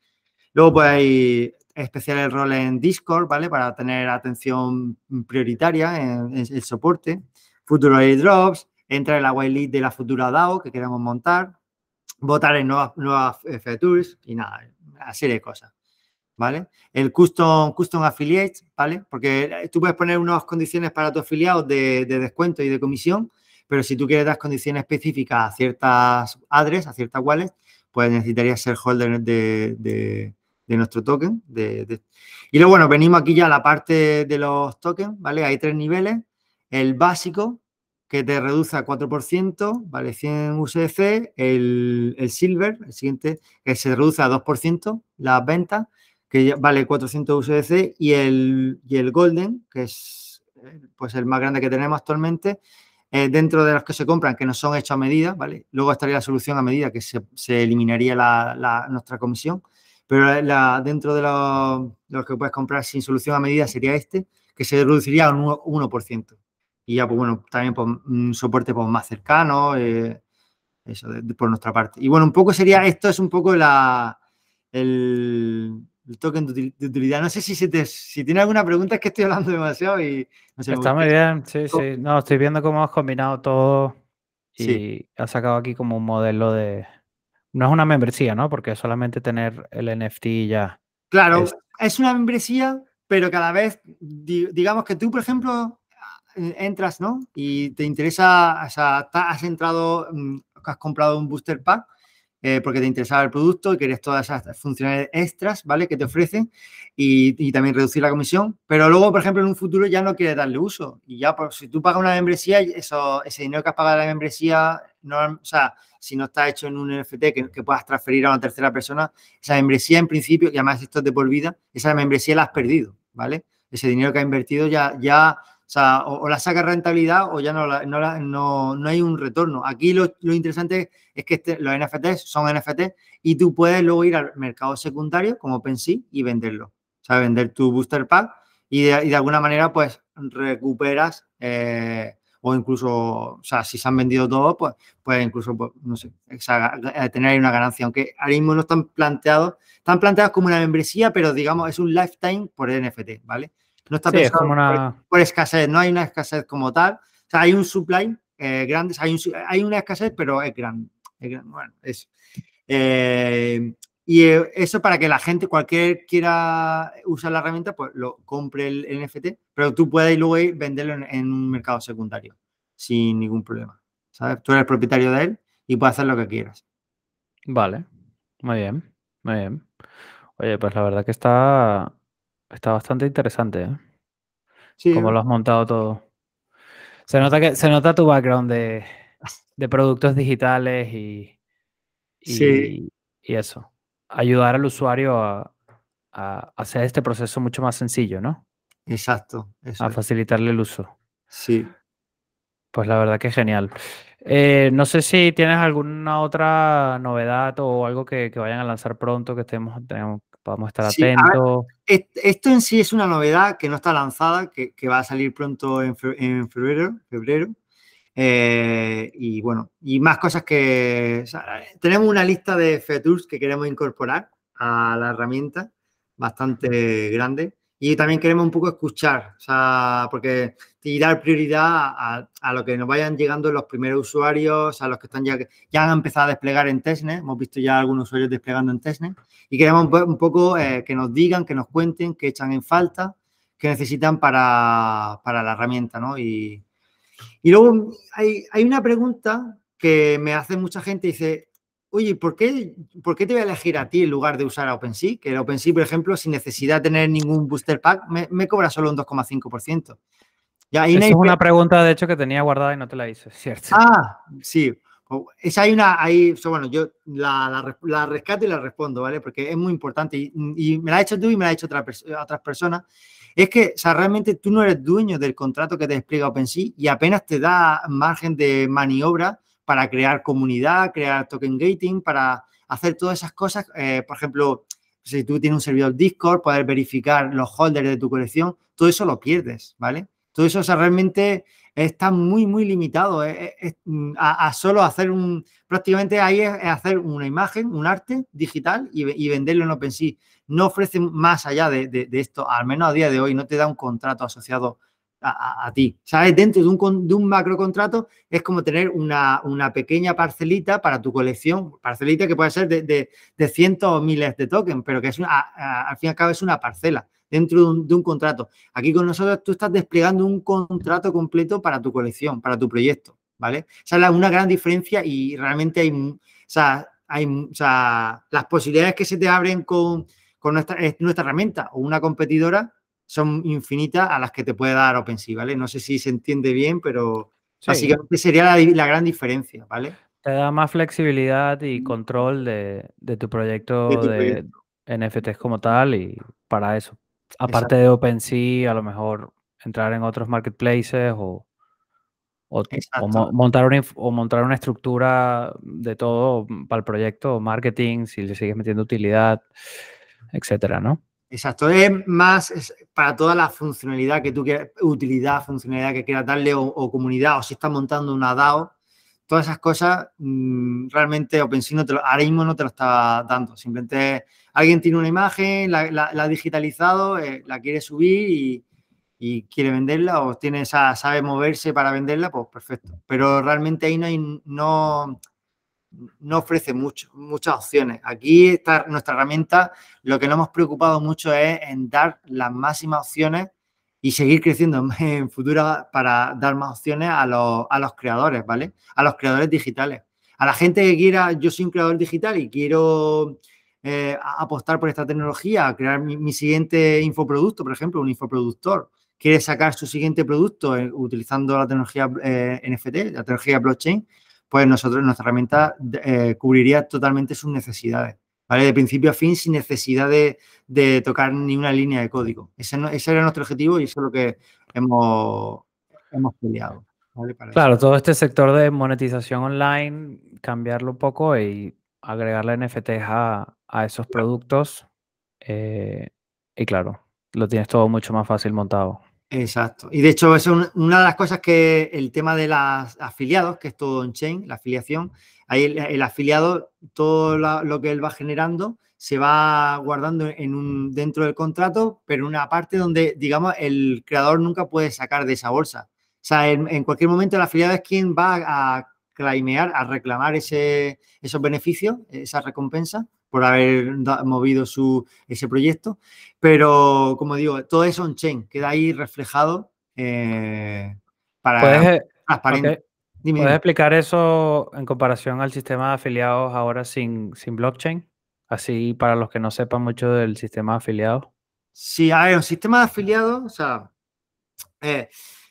Luego, pues hay especial el rol en Discord, ¿vale? Para tener atención prioritaria en, el soporte. Futuro airdrops, entra en la whitelist de la futura DAO que queremos montar, votar en nuevas, nuevas features y nada, una serie de cosas. ¿Vale? El custom, custom affiliates, ¿vale? Porque tú puedes poner unas condiciones para tus afiliados de, descuento y de comisión, pero si tú quieres dar condiciones específicas a ciertas adres, a ciertas wallets, pues necesitarías ser holder de, de nuestro token. De, Y luego, bueno, venimos aquí ya a la parte de los tokens, ¿vale? Hay tres niveles. El básico, que te reduce a 4%, vale 100 USDC. El, Silver, el siguiente, que se reduce a 2% las ventas, que vale 400 USDC. Y el, y el Golden, que es pues el más grande que tenemos actualmente, eh, dentro de los que se compran, que no son hechos a medida, ¿vale? Luego estaría la solución a medida, que se, eliminaría la, nuestra comisión. Pero la, dentro de los, que puedes comprar sin solución a medida sería este, que se reduciría a un 1%. Y ya, pues bueno, también por un soporte pues, más cercano, eh, eso por nuestra parte. Y bueno, un poco sería, esto es un poco la, el, token de utilidad. No sé si, te, si tiene alguna pregunta, es que estoy hablando demasiado y no sé, Está muy bien, sí, sí. No, estoy viendo cómo has combinado todo y has sacado aquí como un modelo de, no es una membresía, ¿no? Porque solamente tener el NFT ya. Claro, es, una membresía, pero cada vez, digamos que tú, por ejemplo, entras, ¿no? Y te interesa, o sea, has entrado, mm, has comprado un booster pack eh, porque te interesaba el producto y querías todas esas funciones extras, ¿vale? Que te ofrecen y, también reducir la comisión. Pero luego, por ejemplo, en un futuro ya no quieres darle uso. Y ya, pues, si tú pagas una membresía, eso, ese dinero que has pagado de la membresía, no, o sea, si no está hecho en un NFT que, puedas transferir a una tercera persona, esa membresía en principio, y además esto es de por vida, esa membresía la has perdido, ¿vale? Ese dinero que has invertido ya, ya o o, la sacas rentabilidad o ya no, no, no, hay un retorno. Aquí lo, interesante es que este, los NFTs son NFTs y tú puedes luego ir al mercado secundario como OpenSea y venderlo. O sea, vender tu booster pack y de, alguna manera pues recuperas eh, o incluso, o sea, si se han vendido todos, pues, pues incluso, pues, no sé, tener ahí una ganancia. Aunque ahora mismo no están planteados, están planteados como una membresía, pero digamos es un lifetime por NFT, ¿vale? No está pensado por, escasez, no hay una escasez como tal. O sea, hay un supply eh, grande, hay, hay, una escasez, pero es grande. Bueno, eso. Eh, y eh, eso para que la gente, cualquier quiera usar la herramienta, pues lo compre el, NFT, pero tú puedes luego ir venderlo en, un mercado secundario sin ningún problema. ¿Sabes? Tú eres el propietario de él y puedes hacer lo que quieras. Vale, muy bien, muy bien. Oye, pues la verdad que está, Está bastante interesante, ¿eh? Sí. Cómo lo has montado todo. Se nota que se nota tu background de, productos digitales y, y, eso. Ayudar al usuario a, hacer este proceso mucho más sencillo, ¿no? Exacto. a facilitarle el uso. Sí. Pues la verdad que es genial. Eh, no sé si tienes alguna otra novedad o algo que, vayan a lanzar pronto que estemos, tenemos, podamos estar atentos. esto en sí es una novedad que no está lanzada, que, va a salir pronto en, febrero. febrero. Eh, y bueno, y más cosas que... tenemos una lista de features que queremos incorporar a la herramienta bastante grande y también queremos un poco escuchar, o sea, porque dar prioridad a, lo que nos vayan llegando los primeros usuarios, a los que están ya, ya han empezado a desplegar en Testnet, hemos visto ya algunos usuarios desplegando en Testnet, y queremos un poco eh, que nos digan, que nos cuenten, que echan en falta, que necesitan para, la herramienta, ¿no? Y, y luego hay, hay, una pregunta que me hace mucha gente, dice, oye, ¿por qué, ¿por qué te voy a elegir a ti en lugar de usar a OpenSea? Que OpenSea, por ejemplo, sin necesidad de tener ningún booster pack, me, cobra solo un 2,5%. Ya, Esa es una pregunta, de hecho, que tenía guardada y no te la hice, ¿cierto? Ah, sí. Esa hay una, hay, bueno, yo la, la, rescato y la respondo, ¿vale? Porque es muy importante y, me la ha hecho tú y me la ha hecho otra, otras personas. Es que, o sea, realmente tú no eres dueño del contrato que te despliega OpenSea y apenas te da margen de maniobra para crear comunidad, crear token gating, para hacer todas esas cosas. Eh, por ejemplo, si tú tienes un servidor Discord, poder verificar los holders de tu colección, todo eso lo pierdes, ¿vale? Todo eso realmente está muy, muy limitado eh, eh, a, solo hacer un, prácticamente ahí es, hacer una imagen, un arte digital y, venderlo en OpenSea. No ofrece más allá de, de, esto, al menos a día de hoy, no te da un contrato asociado a, ti. ¿Sabes? Dentro de un, de un macro contrato es como tener una, pequeña parcelita para tu colección, parcelita que puede ser de, cientos o miles de tokens, pero que es al fin y al cabo es una parcela dentro de un, contrato. Aquí con nosotros tú estás desplegando un contrato completo para tu colección, para tu proyecto, ¿vale? Esa es una gran diferencia y realmente hay, o sea, hay, o sea, las posibilidades que se te abren con, con nuestra, nuestra herramienta o una competidora son infinitas a las que te puede dar OpenSea, ¿vale? No sé si se entiende bien, pero básicamente sería la, gran diferencia, ¿vale? Te da más flexibilidad y control de, tu proyecto de, NFTs como tal y para eso. Aparte de OpenSea, a lo mejor entrar en otros marketplaces o, montar una, o montar una estructura de todo para el proyecto, marketing, si le sigues metiendo utilidad, etcétera, ¿no? Exacto, es más para toda la funcionalidad que tú quieras, utilidad, funcionalidad que quieras darle o, comunidad, o si estás montando una DAO, todas esas cosas mm, realmente OpenSea no ahora mismo no te lo está dando. Simplemente alguien tiene una imagen, la, ha digitalizado, eh, la quiere subir y, quiere venderla o tiene sabe moverse para venderla, pues perfecto. Pero realmente ahí no hay, no, no ofrece mucho, muchas opciones. Aquí está nuestra herramienta, lo que nos hemos preocupado mucho es en dar las máximas opciones y seguir creciendo en [laughs] futuro para dar más opciones a los, creadores, ¿vale? A los creadores digitales. A la gente que quiera, yo soy un creador digital y quiero eh, apostar por esta tecnología, crear mi, siguiente infoproducto, por ejemplo, un infoproductor, quiere sacar su siguiente producto eh, utilizando la tecnología eh, NFT, la tecnología blockchain, pues nosotros, nuestra herramienta cubriría totalmente sus necesidades, ¿vale? De principio a fin, sin necesidad de, tocar ni una línea de código. Ese, era nuestro objetivo y eso es lo que hemos, hemos peleado. claro, todo este sector de monetización online, cambiarlo un poco y agregarle NFTs a, esos productos. Eh, y claro, lo tienes todo mucho más fácil montado. Exacto. Y de hecho, es una de las cosas que el tema de los afiliados, que es todo on-chain, la afiliación, ahí el, afiliado, todo lo que él va generando se va guardando en un, dentro del contrato, pero en una parte donde, digamos, el creador nunca puede sacar de esa bolsa. O sea, en, cualquier momento el afiliado es quien va a claimear, a reclamar ese, esos beneficios, esa recompensa, por haber movido su, ese proyecto. Pero, como digo, todo eso on-chain, queda ahí reflejado eh, para ¿Puedes, ¿Puedes explicar eso en comparación al sistema de afiliados ahora sin, sin blockchain? Así para los que no sepan mucho del sistema de afiliados. Sí, hay un sistema de afiliados, o sea, eh,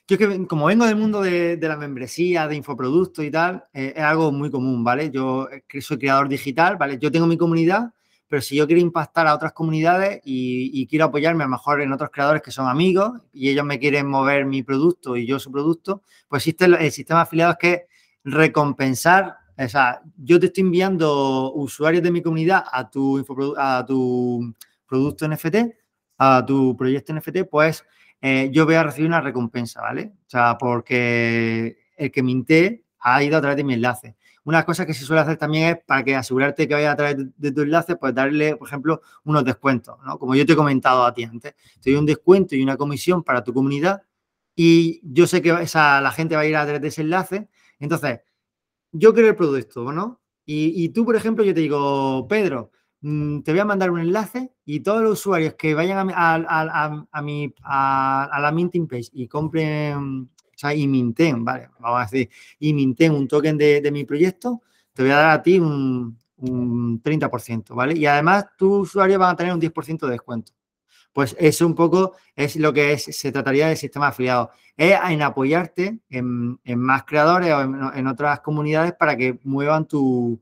yo que como vengo del mundo de, la membresía, de infoproductos y tal, eh, es algo muy común, ¿vale? Yo soy creador digital, ¿vale? Yo tengo mi comunidad, pero si yo quiero impactar a otras comunidades y, quiero apoyarme a lo mejor en otros creadores que son amigos y ellos me quieren mover mi producto y yo su producto, pues existe el, sistema de afiliados que es recompensar, o sea, yo te estoy enviando usuarios de mi comunidad a tu, a tu producto NFT, a tu proyecto NFT, pues eh, yo voy a recibir una recompensa, ¿vale? O sea, porque el que minte ha ido a través de mi enlace. Una cosa que se suele hacer también es para que asegurarte que vaya a través de, tu enlace, pues darle, por ejemplo, unos descuentos, ¿no? Como yo te he comentado a ti antes, te doy un descuento y una comisión para tu comunidad y yo sé que esa, la gente va a ir a través de ese enlace. Entonces, yo creo el producto, ¿no? Y, y tú, por ejemplo, yo te digo, Pedro, te voy a mandar un enlace y todos los usuarios que vayan a, a, a, la minting page y compren o sea, y minten, ¿vale? Vamos a decir, y minten un token de, mi proyecto, te voy a dar a ti un, 30%, ¿vale? Y además, tus usuarios van a tener un 10% de descuento. Pues eso un poco es lo que es, se trataría del sistema de afiliados. Es en apoyarte en, más creadores o en, otras comunidades para que muevan tu,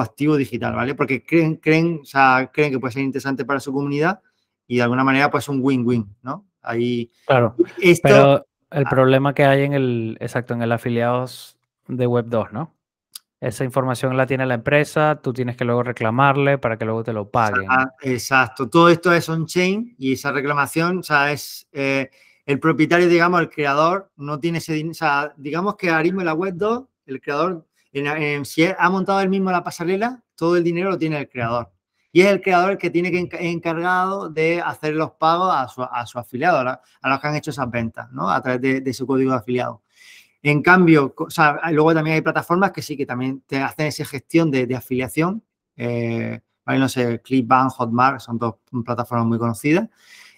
activo digital, ¿vale? Porque creen, creen, o sea, creen que puede ser interesante para su comunidad y de alguna manera pues un win-win, ¿no? Ahí. Claro. Esto, el problema que hay en el, exacto, en el afiliados de Web 2, ¿no? Esa información la tiene la empresa, tú tienes que luego reclamarle para que luego te lo paguen. Exacto, todo esto es on-chain y esa reclamación, o sea, es eh, el propietario, digamos, el creador, no tiene ese dinero, o sea, digamos que ahora mismo en la Web 2, el creador, si ha montado él mismo la pasarela, todo el dinero lo tiene el creador y es el creador el que tiene que encargado de hacer los pagos a su, a afiliado, a, los que han hecho esas ventas, ¿no? A través de, su código de afiliado. En cambio, o sea, luego también hay plataformas que sí que también te hacen esa gestión de, afiliación. Eh, no sé, Clickbank, Hotmart, son dos plataformas muy conocidas.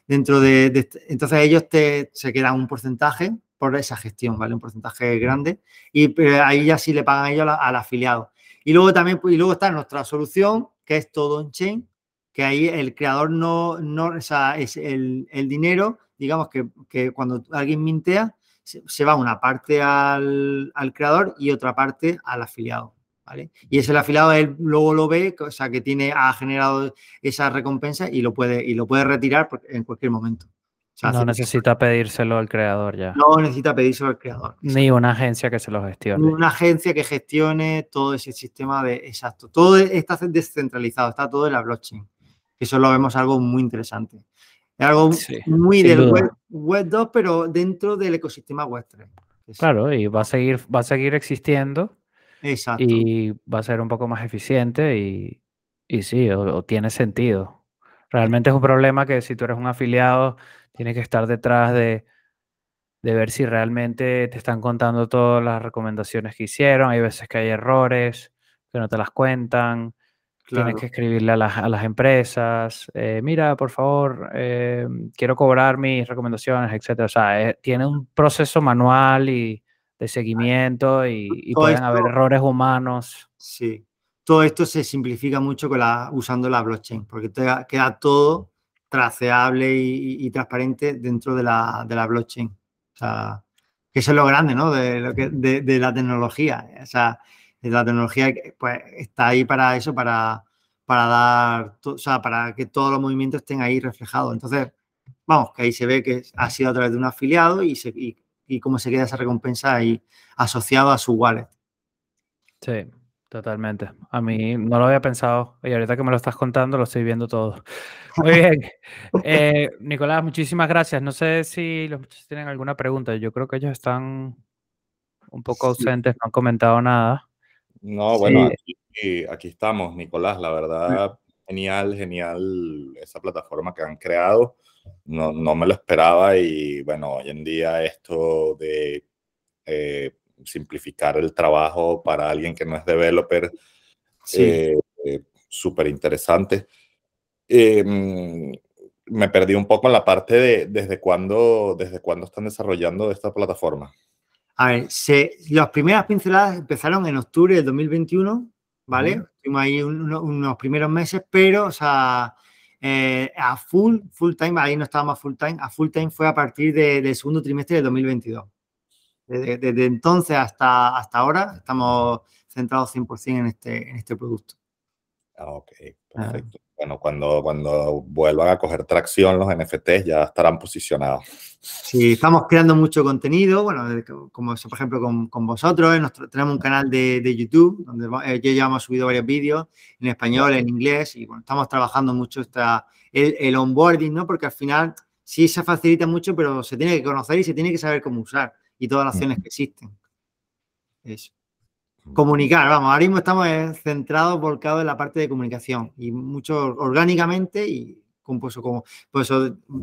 Dentro de, entonces ellos te, se quedan un porcentaje por esa gestión, ¿vale? Un porcentaje grande. Y ahí ya sí le pagan ellos al afiliado. Y luego también, y luego está nuestra solución, que es todo on-chain, que ahí el creador no, no o es el, dinero, digamos que, cuando alguien mintea, se, va una parte al, creador y otra parte al afiliado. ¿Vale? Y ese afiliado él luego lo ve, o sea, que tiene, ha generado esa recompensa y lo puede, y lo puede retirar en cualquier momento. No necesita pedírselo al creador ya. No necesita pedírselo al creador. Ni una agencia que se lo gestione. Ni una agencia que gestione todo ese sistema de. Exacto. Todo está descentralizado, está todo en la blockchain. Eso lo vemos algo muy interesante. Es algo muy del web, 2, pero dentro del ecosistema web 3. Claro, y va a seguir, va a seguir existiendo. Exacto. Y va a ser un poco más eficiente y, y sí, o, tiene sentido. Realmente es un problema que si tú eres un afiliado, tienes que estar detrás de, de ver si realmente te están contando todas las recomendaciones que hicieron. Hay veces que hay errores, que no te las cuentan. Tienes que escribirle a las, empresas, eh, mira, por favor, eh, quiero cobrar mis recomendaciones, etcétera. O sea, eh, tiene un proceso manual y de seguimiento y, pueden haber errores humanos. Sí, todo esto se simplifica mucho con la, usando la blockchain, porque te, queda todo traceable y, transparente dentro de la, de la, blockchain. O sea, que eso es lo grande, ¿no? De, lo que, de la tecnología. O sea, la tecnología pues, está ahí para eso, para, para dar, o sea, para que todos los movimientos estén ahí reflejados. Entonces, vamos, que ahí se ve que ha sido a través de un afiliado y, se, y, cómo se queda esa recompensa ahí asociado a su wallet. Sí, totalmente. A mí no lo había pensado y ahorita que me lo estás contando lo estoy viendo todo. Muy bien. [laughs] Eh, Nicolás, muchísimas gracias. No sé si los muchachos tienen alguna pregunta. Yo creo que ellos están un poco ausentes, no han comentado nada. No, bueno, aquí, estamos, Nicolás, la verdad, genial, genial esa plataforma que han creado. No, no me lo esperaba y bueno, hoy en día esto de eh, simplificar el trabajo para alguien que no es developer, eh, súper interesante. Em, me perdí un poco en la parte de desde cuándo, desde cuándo están desarrollando esta plataforma. A ver, las primeras pinceladas empezaron en octubre del 2021, ¿vale? Tuvimos ahí unos primeros meses, pero, o sea, eh, a full, full time, ahí no estábamos full time, a full time fue a partir del segundo trimestre del 2022. Desde, entonces hasta, hasta ahora estamos centrados 100% en este, en este producto. Ah, ok, ah. perfecto. Bueno, cuando, cuando vuelvan a coger tracción los NFTs ya estarán posicionados. Sí, estamos creando mucho contenido, bueno, como por ejemplo con, vosotros, tenemos un canal de, YouTube donde eh, yo ya hemos subido varios vídeos en español, en inglés y bueno, estamos trabajando mucho esta, el, el onboarding, ¿no? Porque al final sí se facilita mucho, pero se tiene que conocer y se tiene que saber cómo usar y todas las mm. opciones que existen. eso. Comunicar, vamos, ahora mismo estamos centrados, volcados en la parte de comunicación y mucho orgánicamente y con pues, como, pues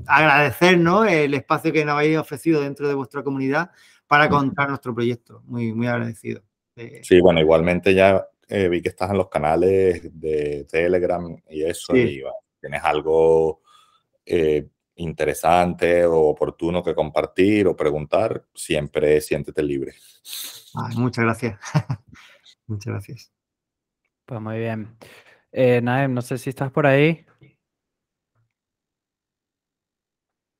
agradecernos el espacio que nos habéis ofrecido dentro de vuestra comunidad para contar nuestro proyecto. Muy, muy agradecido. Sí, bueno, igualmente ya eh, vi que estás en los canales de Telegram y eso, y tienes algo eh, interesante o oportuno que compartir o preguntar, siempre siéntete libre. muchas gracias. [laughs] muchas gracias. Pues muy bien. Eh, Naem, no sé si estás por ahí.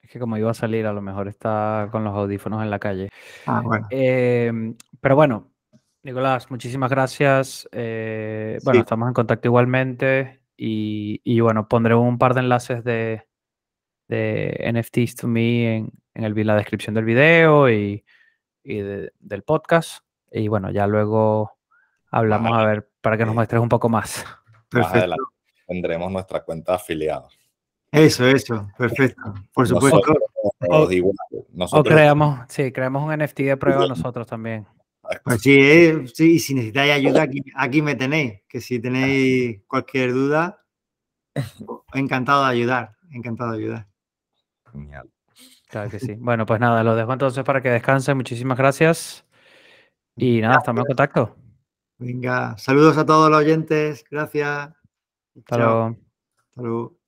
Es que como iba a salir, a lo mejor está con los audífonos en la calle. Ah, bueno. Em, pero bueno, Nicolás, muchísimas gracias. Eh, bueno, estamos en contacto igualmente y, bueno, pondré un par de enlaces de, NFTs to me en, el, la descripción del video y, del podcast. Y bueno, ya luego hablamos a ver para que nos muestres un poco más. Perfecto. Tendremos nuestra cuenta afiliada. Eso, eso, perfecto. Por supuesto. o, creamos, sí, creamos un NFT de prueba nosotros también. Pues sí, eh, sí, si necesitáis ayuda, aquí, me tenéis. Que si tenéis cualquier duda, encantado de ayudar. Encantado de ayudar. Genial. Claro que sí. Bueno, pues nada, lo dejo entonces para que descansen. Muchísimas gracias. Y nada, estamos en contacto. Venga, saludos a todos los oyentes. Gracias. Hasta luego. Hasta luego.